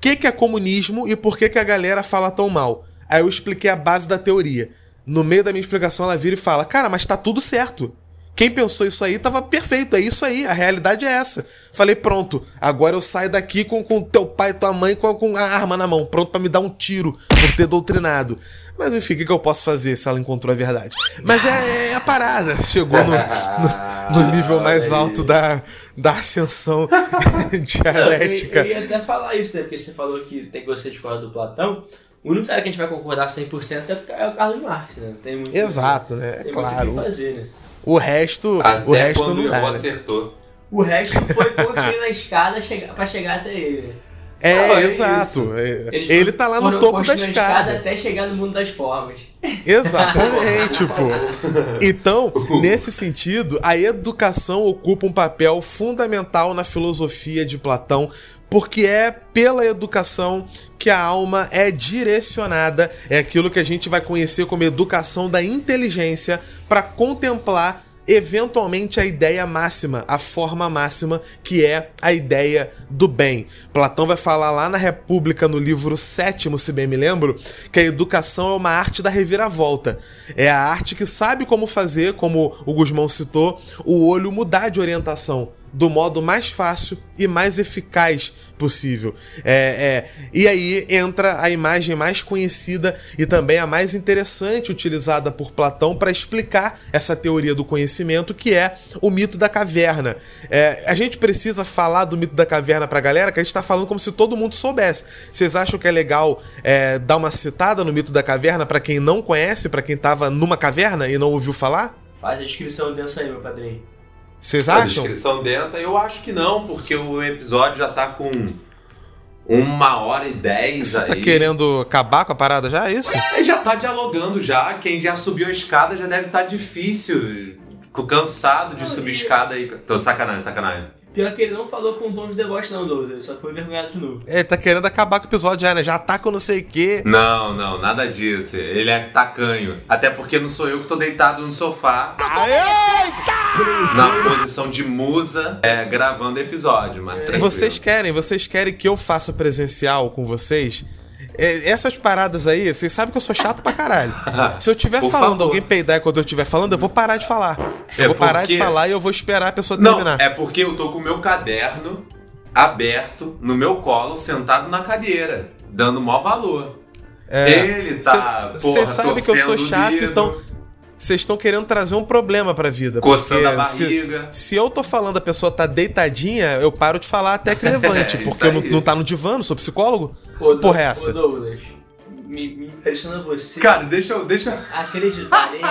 que, que é comunismo e por que, que a galera fala tão mal. Aí eu expliquei a base da teoria. No meio da minha explicação, ela vira e fala: Cara, mas tá tudo certo. Quem pensou isso aí tava perfeito, é isso aí, a realidade é essa. Falei, pronto, agora eu saio daqui com, com teu pai e tua mãe com, com a arma na mão, pronto para me dar um tiro por ter doutrinado. Mas enfim, o que, que eu posso fazer se ela encontrou a verdade? Mas é, é a parada, chegou no, no, no nível mais alto da, da ascensão dialética. Eu, eu, ia até falar isso, né? Porque você falou que tem que você discordar do Platão. O único cara que a gente vai concordar 100% é o Carlos Marx, né? Tem muito, Exato, né? Tem claro. muito o que fazer, né? O resto, Até o resto quando não dá. Né? acertou. O resto foi construir na escada pra chegar até ele. É, ah, é exato. É, Eles ele tá lá no topo da escada. escada. até chegar no mundo das formas. Exatamente, pô. Então, nesse sentido, a educação ocupa um papel fundamental na filosofia de Platão, porque é pela educação que a alma é direcionada, é aquilo que a gente vai conhecer como educação da inteligência para contemplar eventualmente a ideia máxima, a forma máxima, que é a ideia do bem. Platão vai falar lá na República, no livro sétimo, se bem me lembro, que a educação é uma arte da reviravolta. É a arte que sabe como fazer, como o Guzmão citou, o olho mudar de orientação do modo mais fácil e mais eficaz possível. É, é, e aí entra a imagem mais conhecida e também a mais interessante utilizada por Platão para explicar essa teoria do conhecimento, que é o mito da caverna. É, a gente precisa falar do mito da caverna para a galera, que a gente está falando como se todo mundo soubesse. Vocês acham que é legal é, dar uma citada no mito da caverna para quem não conhece, para quem estava numa caverna e não ouviu falar? Faz a descrição dessa aí, meu padrinho. Vocês acham? A descrição densa, eu acho que não, porque o episódio já tá com uma hora e dez Você tá aí. tá querendo acabar com a parada já, é isso? Ele já tá dialogando já, quem já subiu a escada já deve estar tá difícil, cansado de subir escada aí. Tô sacanagem, sacanagem. Pior que ele não falou com um tom de deboche, não, Douglas. Ele só ficou envergonhado de novo. Ele tá querendo acabar com o episódio já, né? Já tá com não sei o quê. Não, não, nada disso. Ele é tacanho. Até porque não sou eu que tô deitado no sofá. Eita! Na posição de musa, é, gravando episódio, mas. Vocês querem, vocês querem que eu faça presencial com vocês? É, essas paradas aí, vocês sabem que eu sou chato pra caralho. Se eu estiver Por falando, favor. alguém peidar quando eu estiver falando, eu vou parar de falar. Eu É vou parar de porque- falar e eu vou esperar a pessoa Não, terminar. é porque eu tô com o meu caderno aberto no meu colo, sentado na cadeira, dando maior valor. Ele tá, Você sabe que eu sou chato, então vocês estão querendo trazer um problema pra vida. Coçando a se- barriga. Se, eu tô falando a pessoa tá deitadinha, eu paro de falar até que levante. É, porque eu não, não tá no divã, não sou psicólogo? Ô, Porra, é Ô, essa? Douglas, me, me impressiona você Cara, deixa eu. Deixa... acreditar nele.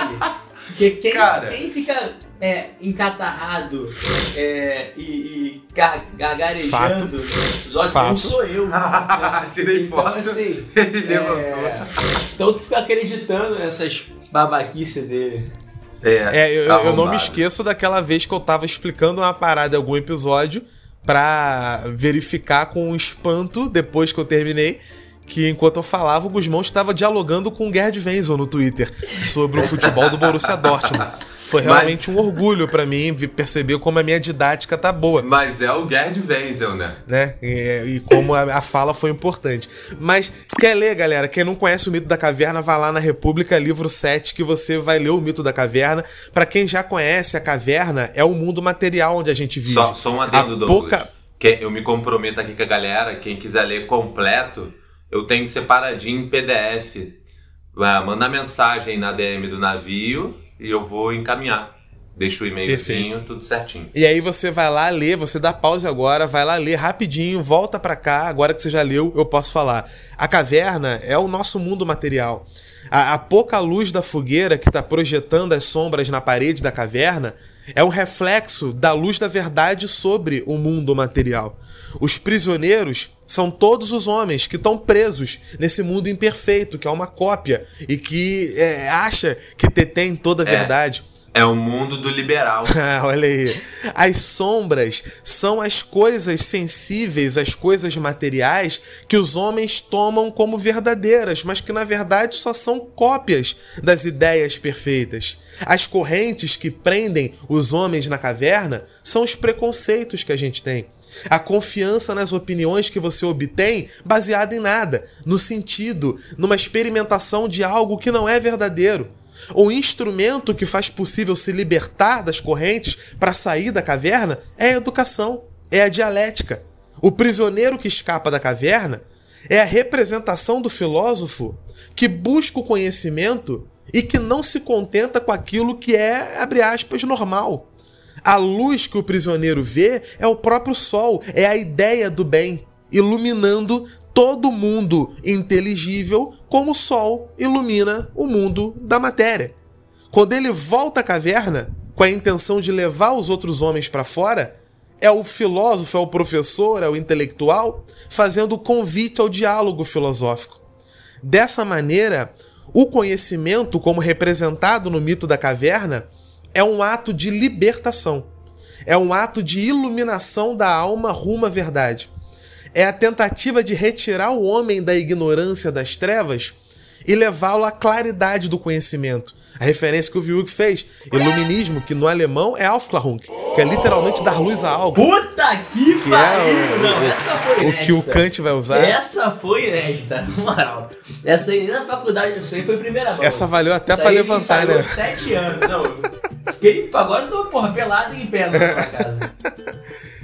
Porque quem, Cara. quem fica é, encatarrado é, e, e ga- gagarejando os olhos Fato. não sou eu. Tirei então, foto. assim. Ele é, levantou. então tu fica acreditando nessas babaquices dele. É, eu, eu não me esqueço daquela vez que eu tava explicando uma parada em algum episódio pra verificar com um espanto, depois que eu terminei, que enquanto eu falava, o Guzmão estava dialogando com o Gerd Wenzel no Twitter sobre o futebol do Borussia Dortmund. Foi Mas- realmente um orgulho pra mim perceber como a minha didática tá boa. Mas é o Gerd Wenzel, né? né? E, e como a, a fala foi importante. Mas quer ler, galera? Quem não conhece o Mito da Caverna, vai lá na República, livro 7, que você vai ler o Mito da Caverna. Pra quem já conhece, a caverna é o mundo material onde a gente vive. Só, só um adendo, Douglas. pouca- eu me comprometo aqui com a galera, quem quiser ler completo, eu tenho separadinho em PDF. Vai, manda mensagem na DM do navio e eu vou encaminhar. Deixa o e-mailzinho, tudo certinho. E aí você vai lá ler, você dá pause agora, vai lá ler rapidinho, volta pra cá, agora que você já leu, eu posso falar. A caverna é o nosso mundo material. A, a pouca luz da fogueira que está projetando as sombras na parede da caverna é um reflexo da luz da verdade sobre o mundo material. Os prisioneiros são todos os homens que estão presos nesse mundo imperfeito, que é uma cópia e que é, acha que detém toda a É. verdade. É o mundo do liberal. Ah, olha aí. As sombras são as coisas sensíveis, as coisas materiais que os homens tomam como verdadeiras, mas que na verdade só são cópias das ideias perfeitas. As correntes que prendem os homens na caverna são os preconceitos que a gente tem. A confiança nas opiniões que você obtém baseada em nada, no sentido, numa experimentação de algo que não é verdadeiro. O instrumento que faz possível se libertar das correntes para sair da caverna é a educação, é a dialética. O prisioneiro que escapa da caverna é a representação do filósofo que busca o conhecimento e que não se contenta com aquilo que é, abre aspas, normal. A luz que o prisioneiro vê é o próprio sol, é a ideia do bem, iluminando todo mundo inteligível como o sol ilumina o mundo da matéria. Quando ele volta à caverna com a intenção de levar os outros homens para fora, é o filósofo, é o professor, é o intelectual fazendo o convite ao diálogo filosófico. Dessa maneira, o conhecimento, como representado no mito da caverna, é um ato de libertação. É um ato de iluminação da alma rumo à verdade. É a tentativa de retirar o homem da ignorância das trevas e levá-lo à claridade do conhecimento. A referência que o Viug fez, iluminismo, que no alemão é Aufklärung, que é literalmente dar luz a algo. Puta que, Que pariu! é o- Não, o- essa foi O inédita. que o Kant vai usar. Essa foi inédita, na moral. Essa aí na faculdade, isso aí foi primeira mão. Essa valeu até aí levantar, né? sete anos. Não, fiquei, agora eu tô, porra, pelado e em pé na minha casa.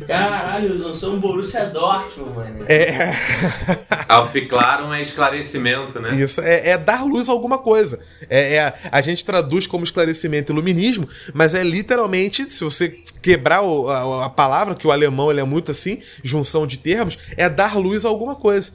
Caralho, lançou um Borussia Dortmund, mano. É. Alficlaram é esclarecimento, né? Isso, é, é dar luz a alguma coisa. É, é- a gente traduz como esclarecimento iluminismo, mas é literalmente, se você quebrar o- a, a palavra, que o alemão ele é muito assim, junção de termos, é dar luz a alguma coisa.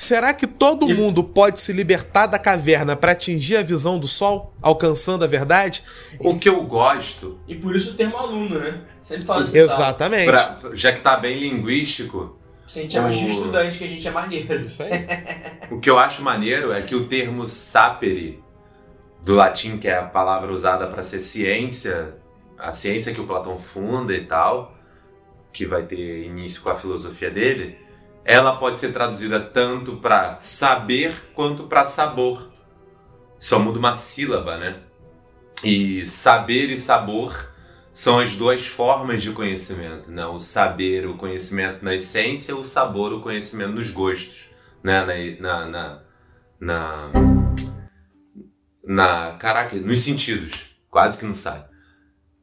Será que todo mundo pode se libertar da caverna para atingir a visão do sol, alcançando a verdade? O que eu gosto, E por isso o termo aluno, né? Sempre fala. Exatamente. pra- já que tá bem linguístico, Se a gente chama de O- estudante, que a gente é maneiro. Isso aí. o que eu acho maneiro é que o termo sapere, do latim, que é a palavra usada para ser ciência, a ciência que o Platão funda e tal, que vai ter início com a filosofia dele, ela pode ser traduzida tanto para saber quanto para sabor. Só muda uma sílaba, né? E saber e sabor são as duas formas de conhecimento, né? O saber, o conhecimento na essência, o sabor, o conhecimento nos gostos. né? Na, na, na, na, caraca, nos sentidos, quase que não sai.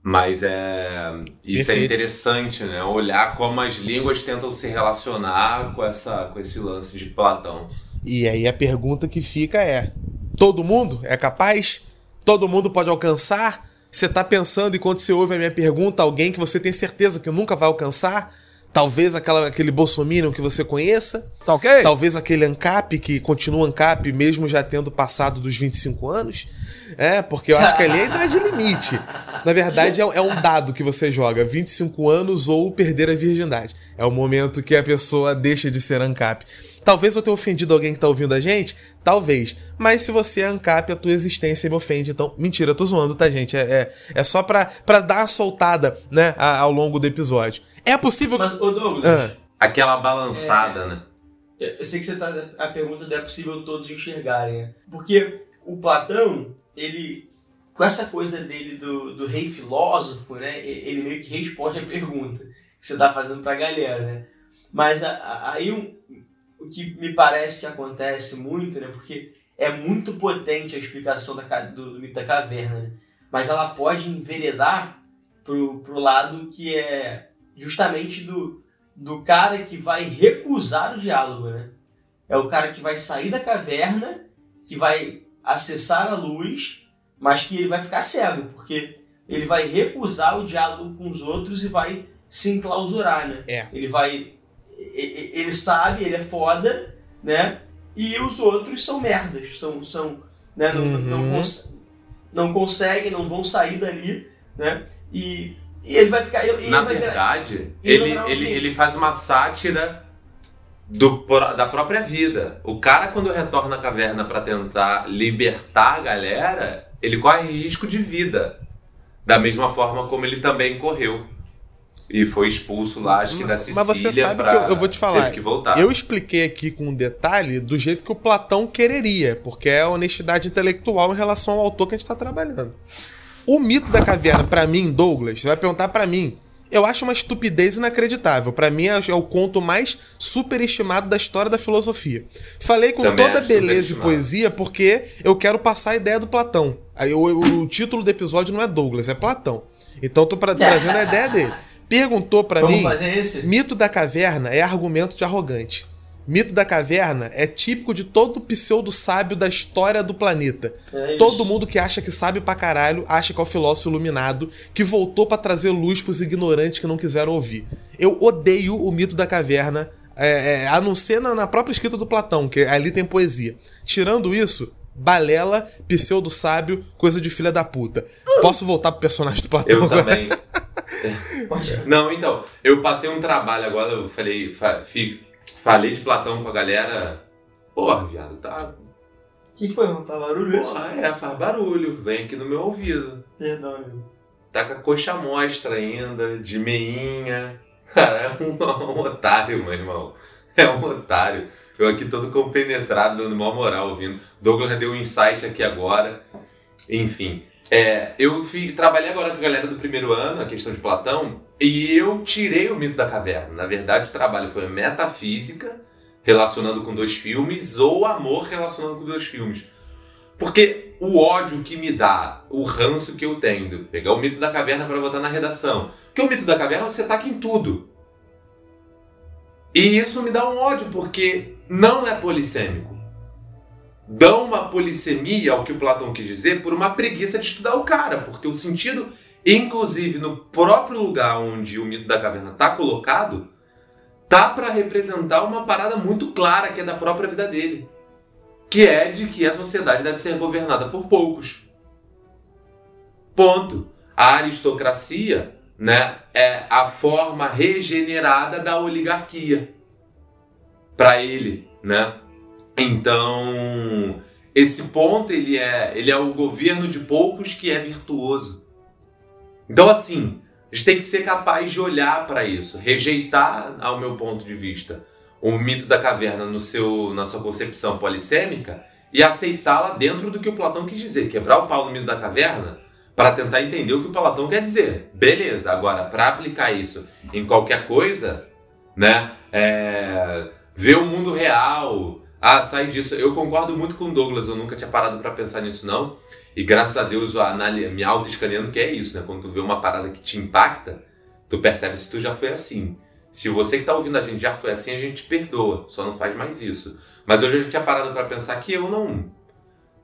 Mas é isso é Perfeito. interessante, né? Olhar como as línguas tentam se relacionar com essa com esse lance de Platão. E aí a pergunta que fica é: todo mundo é capaz? Todo mundo pode alcançar? Você tá pensando enquanto você ouve a minha pergunta, alguém que você tem certeza que nunca vai alcançar? Talvez aquela, aquele bolsominion que você conheça? Tá ok? Talvez aquele ANCAP que continua ANCAP mesmo já tendo passado dos 25 anos? É, porque eu acho que ali é a idade limite. Na verdade, é, é um dado que você joga: 25 anos ou perder a virgindade. É o momento que a pessoa deixa de ser ANCAP. Talvez eu tenha ofendido alguém que tá ouvindo a gente? Talvez. Mas se você é ANCAP, a tua existência me ofende. Então, mentira, eu tô zoando, tá, gente? É, é, é só pra, pra dar a soltada, né, a- ao longo do episódio. É possível. Mas, ô Douglas, Ah. Aquela balançada, né? eu sei que você traz a pergunta de é possível todos enxergarem, né? Porque o Platão, ele, com essa coisa dele do, do rei filósofo, né? Ele meio que responde a pergunta que você tá fazendo pra galera, né? Mas a- a- aí um- o que me parece que acontece muito, né? Porque é muito potente a explicação da, do, do mito da caverna, né? Mas ela pode enveredar pro, pro lado que é justamente do, do cara que vai recusar o diálogo, né? É o cara que vai sair da caverna, que vai acessar a luz, mas que ele vai ficar cego, porque ele vai recusar o diálogo com os outros e vai se enclausurar, né? É. Ele vai. Ele sabe, ele é foda, né? E os outros são merdas, são. são né? não, não, Uhum. cons- não conseguem, não vão sair dali, né? E, e ele vai ficar. Ele, Na ele vai virar- verdade, ele ele, ele, ele faz uma sátira do, da própria vida. O cara, quando retorna à caverna pra tentar libertar a galera, ele corre risco de vida. Da mesma forma como ele também correu. E foi expulso lá, acho que da Sicília. Mas você sabe pra- que eu, eu vou te falar. Eu expliquei aqui com um detalhe do jeito que o Platão quereria, porque é a honestidade intelectual em relação ao autor que a gente está trabalhando. O mito da caverna, pra mim, Douglas, você vai perguntar pra mim. Eu acho uma estupidez inacreditável. Pra mim é é o conto mais superestimado da história da filosofia. Falei com Também toda beleza e poesia porque eu quero passar a ideia do Platão. Aí o, o- o título do episódio não é Douglas, é Platão. Então eu tô pra- trazendo a ideia dele. Perguntou pra Vamos mim. fazer esse? Mito da caverna é argumento de arrogante. Mito da caverna é típico de todo pseudo-sábio da história do planeta. É. Todo mundo que acha que sabe pra caralho acha que é o filósofo iluminado que voltou pra trazer luz pros ignorantes que não quiseram ouvir. Eu odeio o mito da caverna, é, é, a não ser na, na própria escrita do Platão, que ali tem poesia. Tirando isso, balela, pseudo-sábio, coisa de filha da puta. Posso voltar pro personagem do Platão Eu agora? também. Não, então, eu passei um trabalho agora, eu falei, fa- fi- falei de Platão com a galera. Porra, viado, tá. O que que foi? Faz barulho isso? Porra, é, faz barulho, vem aqui no meu ouvido. Perdão. Tá com a coxa mostra ainda, de meinha. Cara, é um, um otário, meu irmão. É um otário. Eu aqui todo compenetrado, dando maior moral ouvindo. Douglas deu um insight aqui agora. Enfim. É, eu fui, trabalhei agora com a galera do primeiro ano, a questão de Platão, e eu tirei o mito da caverna. Na verdade, o trabalho foi metafísica, relacionando com dois filmes, ou amor relacionando com dois filmes. Porque o ódio que me dá, o ranço que eu tenho, de pegar o mito da caverna para botar na redação. Porque o mito da caverna você taca em tudo. E isso me dá um ódio, porque não é polissêmico. Dão uma polissemia ao que o Platão quis dizer por uma preguiça de estudar o cara, porque o sentido, inclusive no próprio lugar onde o mito da caverna está colocado, tá para representar uma parada muito clara que é da própria vida dele que é de que a sociedade deve ser governada por poucos. Ponto. A aristocracia, né, é a forma regenerada da oligarquia para ele, né? Então, esse ponto ele é, ele é o governo de poucos que é virtuoso. Então, assim, a gente tem que ser capaz de olhar para isso, rejeitar, ao meu ponto de vista, o mito da caverna no seu, na sua concepção polissêmica e aceitá-la dentro do que o Platão quis dizer. Quebrar o pau no mito da caverna para tentar entender o que o Platão quer dizer. Beleza, agora, para aplicar isso em qualquer coisa, né? É, ver o mundo real, Ah, sai disso. Eu concordo muito com o Douglas, eu nunca tinha parado pra pensar nisso, não. E graças a Deus, a me auto-escaneando, que é isso, né? Quando tu vê uma parada que te impacta, tu percebe se tu já foi assim. Se você que tá ouvindo a gente já foi assim, a gente te perdoa, só não faz mais isso. Mas eu já tinha parado pra pensar que eu não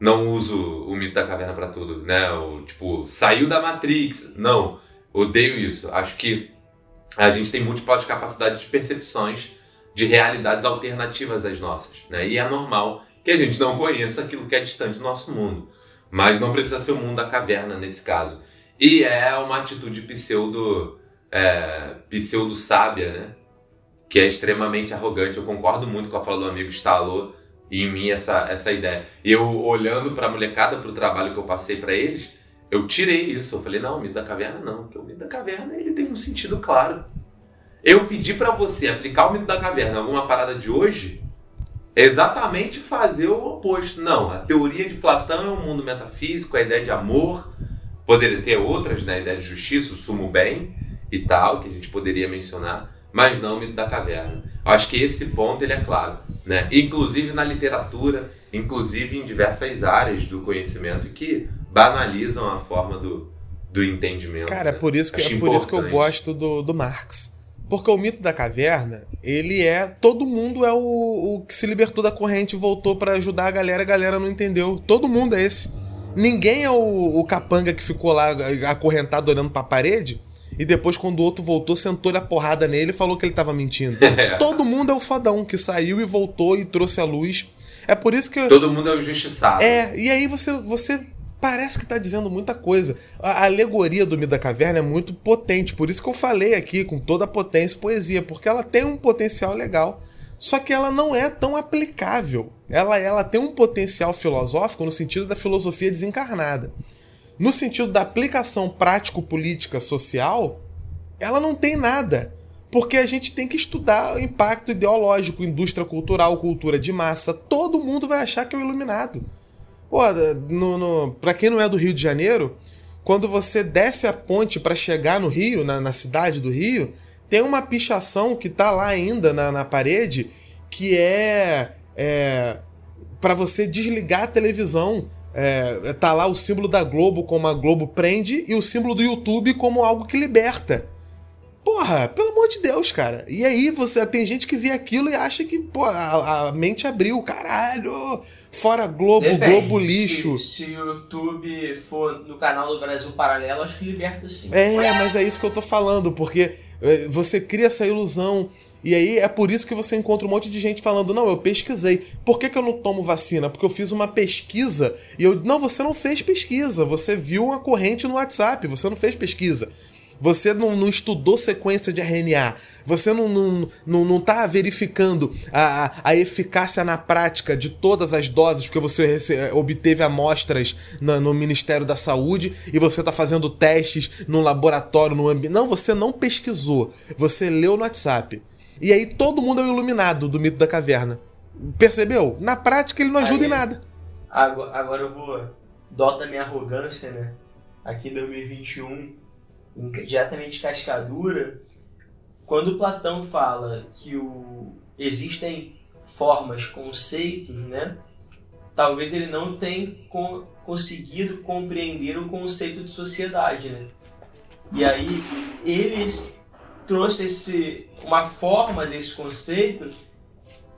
não uso o mito da caverna pra tudo, né? O, tipo, saiu da Matrix. Não, odeio isso. Acho que a gente tem múltiplas capacidades de percepções de realidades alternativas às nossas, né? E é normal que a gente não conheça aquilo que é distante do nosso mundo. Mas não precisa ser o mundo da caverna nesse caso. E é uma atitude pseudo, é, pseudo sábia, né? Que é extremamente arrogante. Eu concordo muito com a fala do amigo instalou em mim essa, essa ideia. Eu olhando pra molecada, pro trabalho que eu passei pra eles, eu tirei isso. Eu falei, não, o mito da caverna não, porque o mito da caverna ele tem um sentido claro. Eu pedi pra você aplicar o mito da caverna em alguma parada de hoje, é exatamente fazer o oposto. Não, a teoria de Platão é um mundo metafísico, a ideia de amor, poderia ter outras, né? A ideia de justiça, o sumo bem e tal, que a gente poderia mencionar, mas não o mito da caverna. Acho que esse ponto ele é claro, né? Inclusive na literatura, inclusive em diversas áreas do conhecimento que banalizam a forma do, do entendimento. Cara, é né? por isso que, Acho é por isso que eu gosto do, do Marx. Porque o mito da caverna, ele é. Todo mundo é o, o que se libertou da corrente e voltou pra ajudar a galera, a galera não entendeu. Todo mundo é esse. Ninguém é o, o capanga que ficou lá acorrentado olhando pra parede e depois, quando o outro voltou, sentou-lhe a porrada nele e falou que ele tava mentindo. Todo mundo é o fodão que saiu e voltou e trouxe a luz. É por isso que. Todo mundo é um injustiçado. É, e aí você, você parece que tá dizendo muita coisa. A alegoria do mito da caverna é muito potente, por isso que eu falei aqui com toda a potência poesia, porque ela tem um potencial legal, só que ela não é tão aplicável. Ela, ela tem um potencial filosófico no sentido da filosofia desencarnada. No sentido da aplicação prático-política social, ela não tem nada. Porque a gente tem que estudar o impacto ideológico, indústria cultural, cultura de massa. Todo mundo vai achar que é o iluminado. Pô, no, no, pra quem não é do Rio de Janeiro, quando você desce a ponte para chegar no Rio, na, na cidade do Rio, tem uma pichação que tá lá ainda na, na parede que é, é para você desligar a televisão. É, tá lá o símbolo da Globo como a Globo prende e o símbolo do YouTube como algo que liberta. Porra, pelo amor de Deus, cara. E aí você tem gente que vê aquilo e acha que, pô, a, a mente abriu, caralho. Fora Globo, Depende. Globo lixo. Se, se o YouTube for no canal do Brasil Paralelo, acho que liberta sim. É, mas é isso que eu tô falando, porque é, você cria essa ilusão. E aí é por isso que você encontra um monte de gente falando: não, eu pesquisei. Por que, que eu não tomo vacina? Porque eu fiz uma pesquisa e eu. Não, você não fez pesquisa. Você viu uma corrente no WhatsApp, você não fez pesquisa. Você não, não estudou sequência de RNA. Você não, não, não, não tá verificando a, a- eficácia na prática de todas as doses, porque você eh, obteve amostras na- no Ministério da Saúde e você tá fazendo testes no laboratório, no ambiente. Não, você não pesquisou. Você leu no WhatsApp. E aí todo mundo é o iluminado do mito da caverna. Percebeu? Na prática ele não ajuda Aí- em nada. Agora, agora eu vou. Dota minha arrogância, né? Aqui em 2021, em- diretamente de cascadura. Quando Platão fala que o, existem formas, conceitos, né? Talvez ele não tenha con- conseguido compreender o conceito de sociedade, né? E aí ele trouxe esse, uma forma desse conceito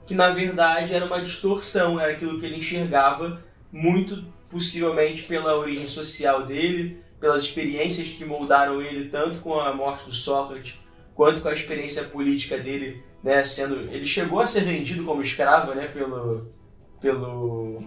que na verdade era uma distorção, era aquilo que ele enxergava muito possivelmente pela origem social dele, pelas experiências que moldaram ele tanto com a morte do Sócrates quanto com a experiência política dele, né, sendo ele chegou a ser vendido como escravo, né, pelo pelo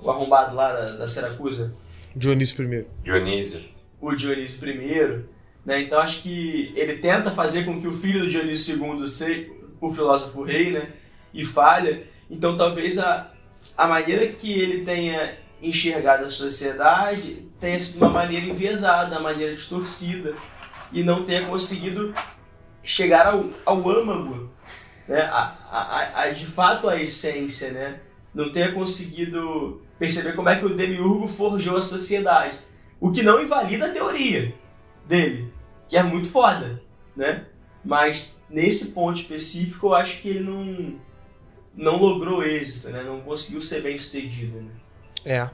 o arrombado lá da, da Siracusa, Dionísio primeiro. Dionísio. o Dionísio I, né? Então acho que ele tenta fazer com que o filho do Dionísio II seja o filósofo rei, né? E falha. Então talvez a, a maneira que ele tenha enxergado a sociedade tenha sido uma maneira enviesada, uma maneira distorcida e não tenha conseguido chegar ao, ao âmago, né? A, a, a- de fato a essência, né? Não tenha conseguido perceber como é que o demiurgo forjou a sociedade. O que não invalida a teoria dele, que é muito foda, né? Mas nesse ponto específico eu acho que ele não não logrou êxito, né? Não conseguiu ser bem sucedido. Né? É.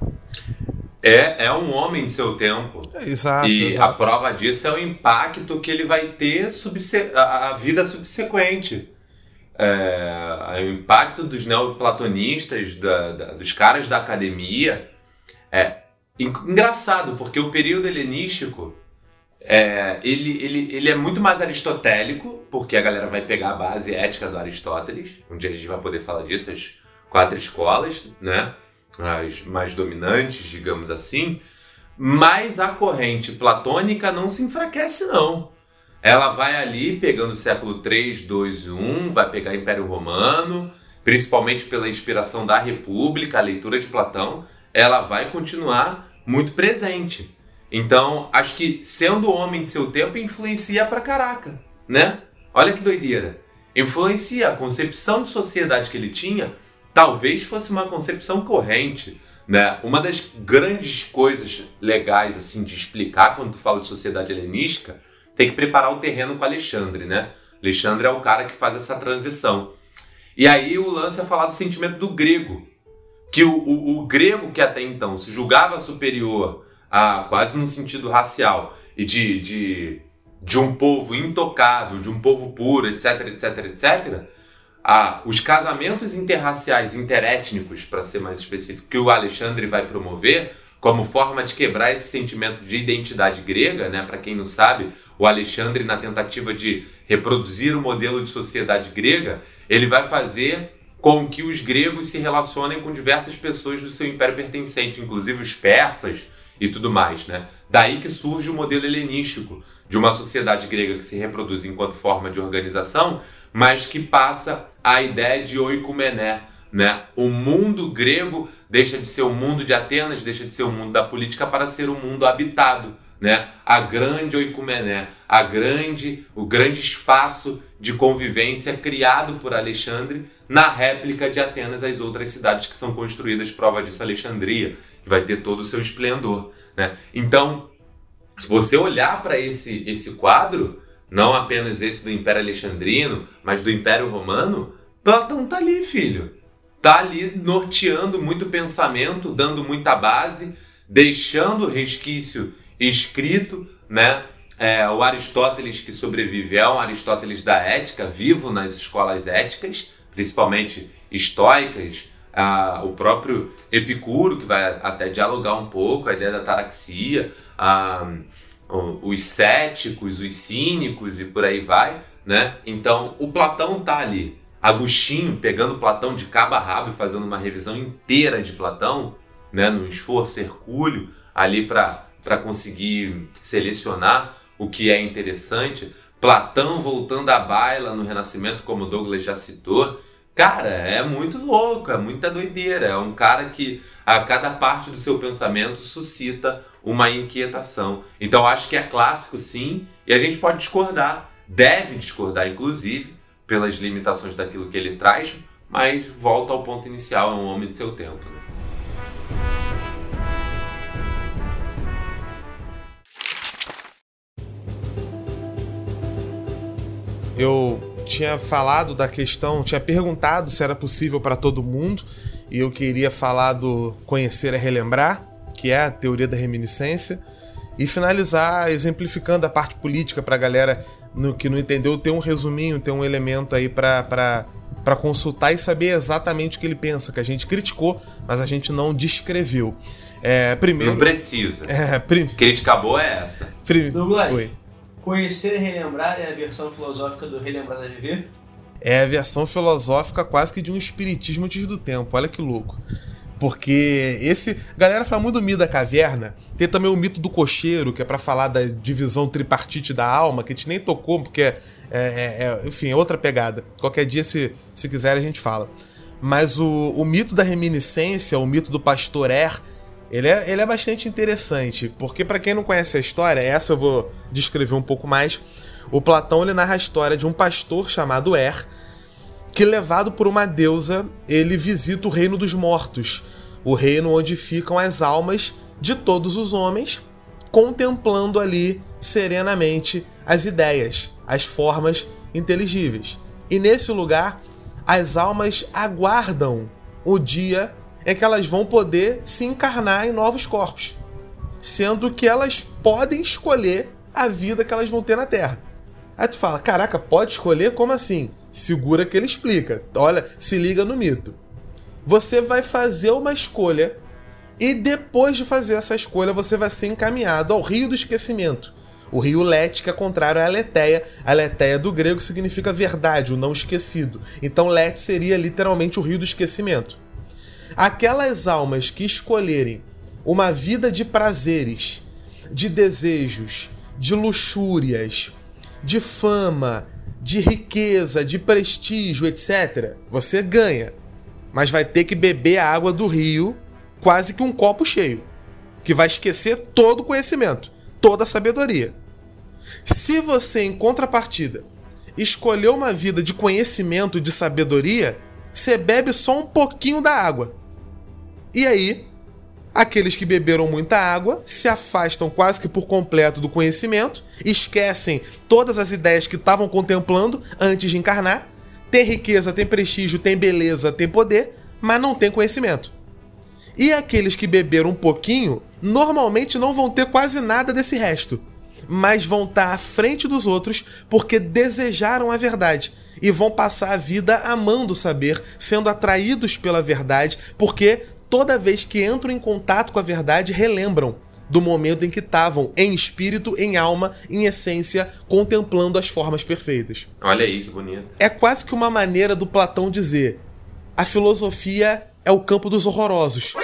É, é um homem de seu tempo. É, Exato, e exato. a prova disso é o impacto que ele vai ter subse a, vida subsequente. É, o impacto dos neoplatonistas, da, da, dos caras da academia. É en- engraçado, porque o período helenístico é, ele, ele, ele é muito mais aristotélico, porque a galera vai pegar a base ética do Aristóteles. Um dia a gente vai poder falar disso, as quatro escolas, né? As mais dominantes, digamos assim. Mas a corrente platônica não se enfraquece, não. Ela vai ali pegando o século 3, 2 e 1, vai pegar Império Romano, principalmente pela inspiração da República, a leitura de Platão, ela vai continuar muito presente. Então, acho que sendo homem de seu tempo influencia pra caraca, né? Olha que doideira. Influencia a concepção de sociedade que ele tinha, talvez fosse uma concepção corrente, né? Uma das grandes coisas legais assim de explicar quando tu fala de sociedade helenística, tem que preparar o terreno com Alexandre, né? Alexandre é o cara que faz essa transição. E aí o lance é falar do sentimento do grego, que o, o, o grego que até então se julgava superior a quase no sentido racial e de, de, de um povo intocável, de um povo puro, etc, etc, etc, a, os casamentos interraciais, interétnicos, para ser mais específico, que o Alexandre vai promover como forma de quebrar esse sentimento de identidade grega, né? Para quem não sabe, o Alexandre, na tentativa de reproduzir o modelo de sociedade grega, ele vai fazer com que os gregos se relacionem com diversas pessoas do seu império pertencente, inclusive os persas e tudo mais, né? Daí que surge o modelo helenístico de uma sociedade grega que se reproduz enquanto forma de organização, mas que passa a ideia de oikomené, né? O mundo grego deixa de ser o mundo de Atenas, deixa de ser o mundo da política para ser o mundo habitado, né? A grande oikomené, a grande, o grande espaço de convivência criado por Alexandre na réplica de Atenas às outras cidades que são construídas, prova disso Alexandria, que vai ter todo o seu esplendor, né? Então, se você olhar para esse esse quadro, não apenas esse do Império Alexandrino, mas do Império Romano, Platão tá ali, filho. Tá ali norteando muito pensamento, dando muita base, deixando resquício escrito, né? É, o Aristóteles que sobrevive é um Aristóteles da ética, vivo nas escolas éticas, principalmente estoicas, ah, o próprio Epicuro, que vai até dialogar um pouco a ideia da taraxia, ah, o- os céticos, os cínicos e por aí vai, né? Então, o Platão tá ali. Agostinho pegando Platão de cabo a rabo e fazendo uma revisão inteira de Platão, né, num esforço hercúleo ali para conseguir selecionar o que é interessante. Platão voltando à baila no Renascimento, como Douglas já citou. Cara, é muito louco, é muita doideira. É um cara que a cada parte do seu pensamento suscita uma inquietação. Então acho que é clássico sim, e a gente pode discordar, deve discordar inclusive, pelas limitações daquilo que ele traz, mas volta ao ponto inicial, é um homem de seu tempo. né? eu tinha falado da questão, tinha perguntado se era possível para todo mundo, e eu queria falar do conhecer é relembrar, que é a teoria da reminiscência, e finalizar exemplificando a parte política para a galera no, que não entendeu ter um resuminho, ter um elemento aí para consultar e saber exatamente o que ele pensa, que a gente criticou, mas a gente não descreveu. É, primeiro. Não precisa. É, prim, Crítica boa é essa. prim, Douglas. foi. Conhecer e relembrar é a versão filosófica do Relembrar é Viver? É a versão filosófica quase que de um espiritismo antes do tempo. Olha que louco. Porque esse. Galera fala muito do mito da caverna. Tem também o mito do cocheiro, que é pra falar da divisão tripartite da alma, que a gente nem tocou, porque é, é- é- enfim, é outra pegada. Qualquer dia, se, se quiser, a gente fala. Mas o, o mito da reminiscência, o mito do pastor Er, ele é, ele é bastante interessante, porque para quem não conhece a história, essa eu vou descrever um pouco mais. O Platão ele narra a história de um pastor chamado Er, que levado por uma deusa, ele visita o reino dos mortos, o reino onde ficam as almas de todos os homens, contemplando ali serenamente as ideias, as formas inteligíveis. E nesse lugar, as almas aguardam o dia em que elas vão poder se encarnar em novos corpos, sendo que elas podem escolher a vida que elas vão ter na Terra. Aí tu fala, caraca, pode escolher? Como assim? Segura que ele explica. Olha, se liga no mito. Você vai fazer uma escolha e depois de fazer essa escolha você vai ser encaminhado ao rio do esquecimento. O rio Let, que é contrário à Letéia. A Letéia do grego significa verdade, o não esquecido. Então Let seria literalmente o rio do esquecimento. Aquelas almas que escolherem uma vida de prazeres, de desejos, de luxúrias, de fama, de riqueza, de prestígio, etc., você ganha. Mas vai ter que beber a água do rio quase que um copo cheio, que vai esquecer todo o conhecimento, toda a sabedoria. Se você, em contrapartida, escolheu uma vida de conhecimento, de sabedoria, você bebe só um pouquinho da água. E aí, aqueles que beberam muita água se afastam quase que por completo do conhecimento, esquecem todas as ideias que estavam contemplando antes de encarnar. Tem riqueza, tem prestígio, tem beleza, tem poder, mas não tem conhecimento. E aqueles que beberam um pouquinho, normalmente não vão ter quase nada desse resto, mas vão estar à frente dos outros porque desejaram a verdade e vão passar a vida amando saber, sendo atraídos pela verdade, porque toda vez que entram em contato com a verdade, relembram do momento em que estavam em espírito, em alma, em essência, contemplando as formas perfeitas. Olha aí que bonito. É quase que uma maneira do Platão dizer: a filosofia é o campo dos horrorosos.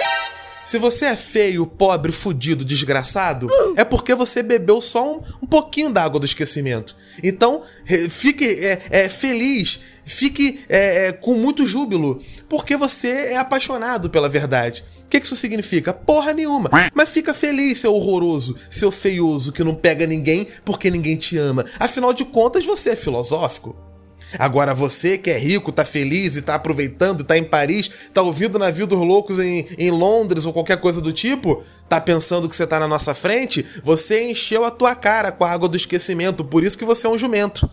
Se você é feio, pobre, fudido, desgraçado, é porque você bebeu só um, um pouquinho da água do esquecimento. Então, fique é, é, feliz, fique é, é, com muito júbilo, porque você é apaixonado pela verdade. O que isso significa? Porra nenhuma. Mas fica feliz, seu horroroso, seu feioso, que não pega ninguém porque ninguém te ama. Afinal de contas, você é filosófico. Agora você que é rico, tá feliz e tá aproveitando, tá em Paris, tá ouvindo o navio dos loucos em, em Londres ou qualquer coisa do tipo, tá pensando que você tá na nossa frente, você encheu a tua cara com a água do esquecimento, por isso que você é um jumento.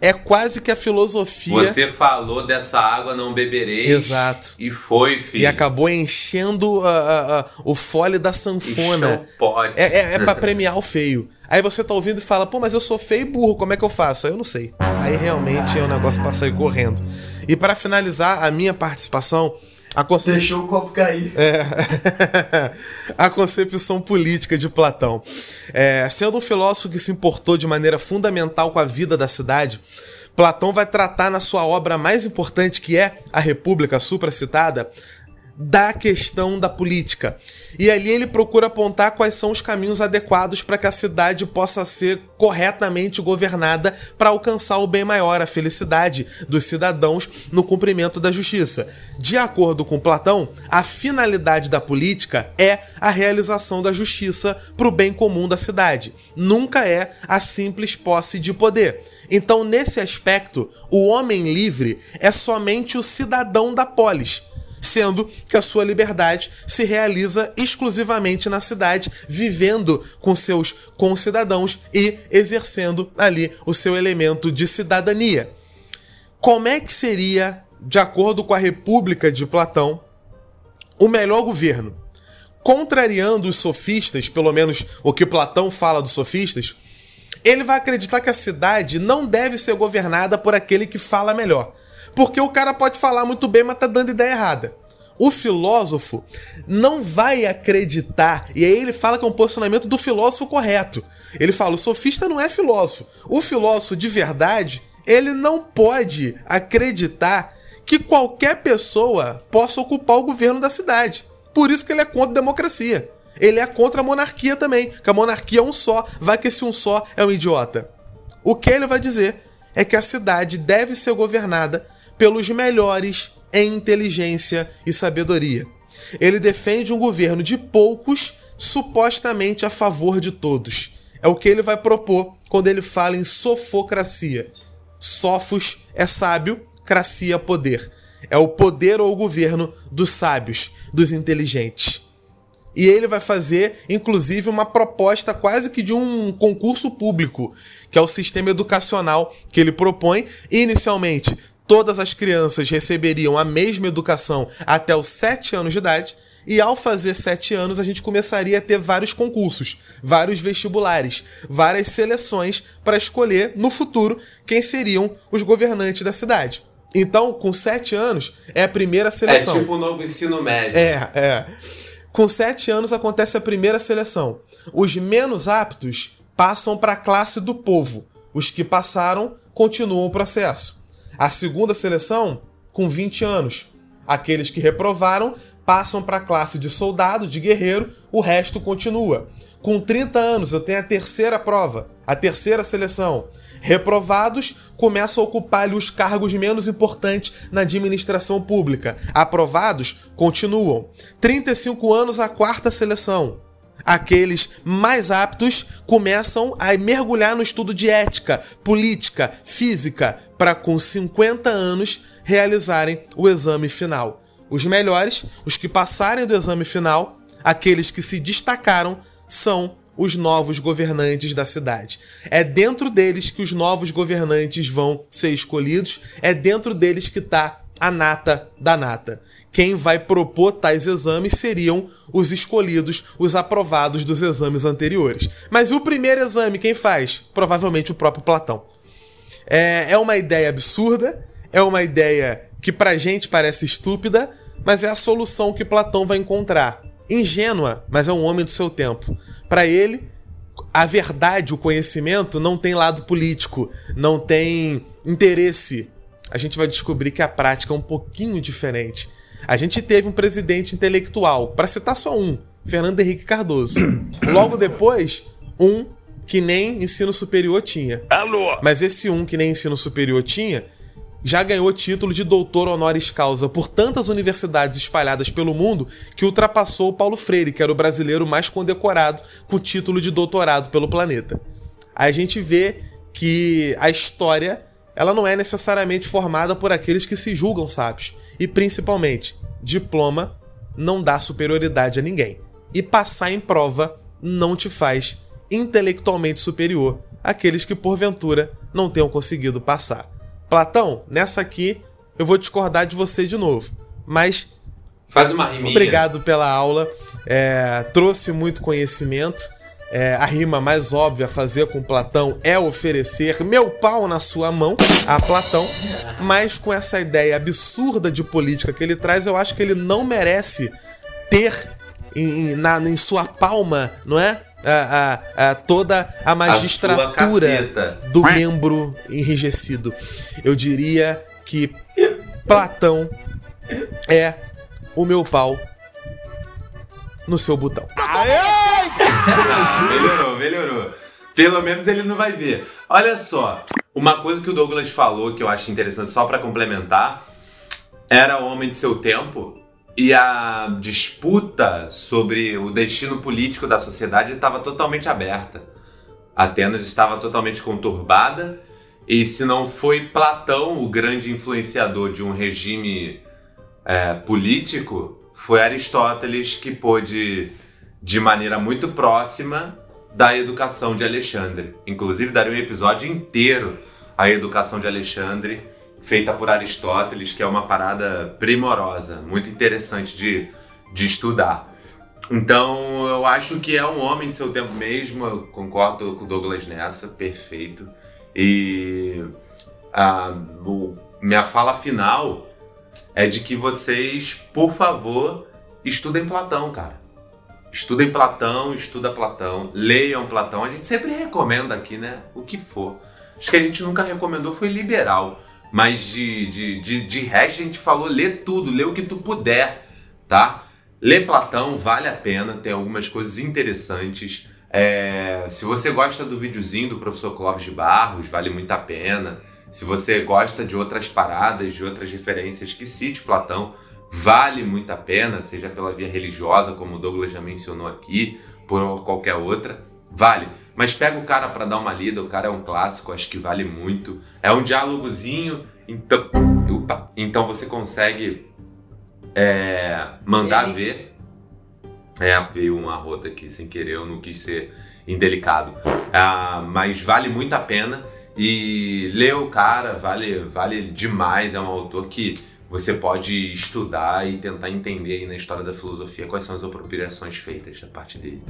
É quase que a filosofia. Você falou dessa água não beberei. Exato. E foi, filho. E acabou enchendo uh, uh, uh, o fole da sanfona. Pode. É, é, é pra premiar o feio. Aí você tá ouvindo e fala, pô, mas eu sou feio e burro, como é que eu faço? Aí eu não sei. Aí realmente é um negócio pra sair correndo. E para finalizar a minha participação, conce... Deixou o copo cair. É. a concepção política de Platão. É, sendo um filósofo que se importou de maneira fundamental com a vida da cidade, Platão vai tratar na sua obra mais importante, que é A República supracitada, da questão da política. E ali ele procura apontar quais são os caminhos adequados para que a cidade possa ser corretamente governada para alcançar o bem maior, a felicidade dos cidadãos no cumprimento da justiça. De acordo com Platão, a finalidade da política é a realização da justiça para o bem comum da cidade, nunca é a simples posse de poder. Então, nesse aspecto, o homem livre é somente o cidadão da polis sendo que a sua liberdade se realiza exclusivamente na cidade, vivendo com seus concidadãos e exercendo ali o seu elemento de cidadania. Como é que seria, de acordo com a República de Platão, o melhor governo? Contrariando os sofistas, pelo menos o que Platão fala dos sofistas, ele vai acreditar que a cidade não deve ser governada por aquele que fala melhor porque o cara pode falar muito bem, mas tá dando ideia errada. O filósofo não vai acreditar, e aí ele fala que é um posicionamento do filósofo correto. Ele fala: o sofista não é filósofo. O filósofo de verdade, ele não pode acreditar que qualquer pessoa possa ocupar o governo da cidade. Por isso que ele é contra a democracia. Ele é contra a monarquia também, que a monarquia é um só, vai que esse um só é um idiota. O que ele vai dizer é que a cidade deve ser governada pelos melhores em inteligência e sabedoria. Ele defende um governo de poucos, supostamente a favor de todos. É o que ele vai propor quando ele fala em sofocracia. Sofos é sábio, cracia poder. É o poder ou o governo dos sábios, dos inteligentes. E ele vai fazer, inclusive, uma proposta quase que de um concurso público, que é o sistema educacional que ele propõe. Inicialmente, todas as crianças receberiam a mesma educação até os 7 anos de idade, e ao fazer 7 anos a gente começaria a ter vários concursos, vários vestibulares, várias seleções para escolher no futuro quem seriam os governantes da cidade. Então, com 7 anos é a primeira seleção. É tipo o novo ensino médio. É, é. Com 7 anos acontece a primeira seleção. Os menos aptos passam para a classe do povo. Os que passaram continuam o processo. A segunda seleção, com 20 anos. Aqueles que reprovaram passam para a classe de soldado, de guerreiro, o resto continua. Com 30 anos, eu tenho a terceira prova, a terceira seleção. Reprovados começam a ocupar os cargos menos importantes na administração pública. Aprovados continuam. 35 anos, a quarta seleção. Aqueles mais aptos começam a mergulhar no estudo de ética, política, física, para com 50 anos realizarem o exame final. Os melhores, os que passarem do exame final, aqueles que se destacaram, são os novos governantes da cidade. É dentro deles que os novos governantes vão ser escolhidos, é dentro deles que está a nata da nata. Quem vai propor tais exames seriam os escolhidos, os aprovados dos exames anteriores. Mas o primeiro exame, quem faz? Provavelmente o próprio Platão. É, é uma ideia absurda, é uma ideia que pra gente parece estúpida, mas é a solução que Platão vai encontrar. Ingênua, mas é um homem do seu tempo. Para ele, a verdade, o conhecimento não tem lado político, não tem interesse. A gente vai descobrir que a prática é um pouquinho diferente. A gente teve um presidente intelectual, para citar só um, Fernando Henrique Cardoso. Logo depois, um que nem ensino superior tinha. Alô? Mas esse um que nem ensino superior tinha já ganhou título de doutor honoris causa por tantas universidades espalhadas pelo mundo que ultrapassou o Paulo Freire, que era o brasileiro mais condecorado com título de doutorado pelo planeta. Aí a gente vê que a história ela não é necessariamente formada por aqueles que se julgam sábios. E principalmente, diploma não dá superioridade a ninguém. E passar em prova não te faz intelectualmente superior àqueles que porventura não tenham conseguido passar. Platão, nessa aqui eu vou discordar de você de novo, mas Faz uma riminha. obrigado pela aula, é, trouxe muito conhecimento. É, a rima mais óbvia a fazer com Platão é oferecer meu pau na sua mão a Platão, mas com essa ideia absurda de política que ele traz, eu acho que ele não merece ter em, em- na, em sua palma, não é? A, a- a- toda a magistratura caceta. do membro enrijecido. Eu diria que Platão é o meu pau no seu botão. Ah, melhorou, melhorou. Pelo menos ele não vai ver. Olha só, uma coisa que o Douglas falou que eu acho interessante só pra complementar, era o homem de seu tempo e a disputa sobre o destino político da sociedade estava totalmente aberta. Atenas estava totalmente conturbada e se não foi Platão o grande influenciador de um regime é, político, foi Aristóteles que pôde de maneira muito próxima da educação de Alexandre. Inclusive, daria um episódio inteiro à educação de Alexandre, feita por Aristóteles, que é uma parada primorosa, muito interessante de, de estudar. Então, eu acho que é um homem de seu tempo mesmo, eu concordo com o Douglas nessa, perfeito. E a o- minha fala final é de que vocês, por favor, estudem Platão, cara. Estudem Platão, estuda Platão, leiam Platão. A gente sempre recomenda aqui, né? O que for. Acho que a gente nunca recomendou foi liberal. Mas de, de, de, de resto a gente falou lê tudo, lê o que tu puder, tá? Lê Platão, vale a pena, tem algumas coisas interessantes. É, se você gosta do videozinho do professor Clóvis de Barros, vale muito a pena. Se você gosta de outras paradas, de outras referências que cite Platão, vale muito a pena, seja pela via religiosa, como o Douglas já mencionou aqui, por qualquer outra, vale. Mas pega o cara para dar uma lida, o cara é um clássico, acho que vale muito. É um diálogozinho, então, opa, então você consegue é, mandar Remix. ver. É, veio uma rota aqui sem querer, eu não quis ser indelicado. Ah, mas vale muito a pena. E lê o cara, vale, vale demais. É um autor que você pode estudar e tentar entender aí na história da filosofia quais são as apropriações feitas da parte dele.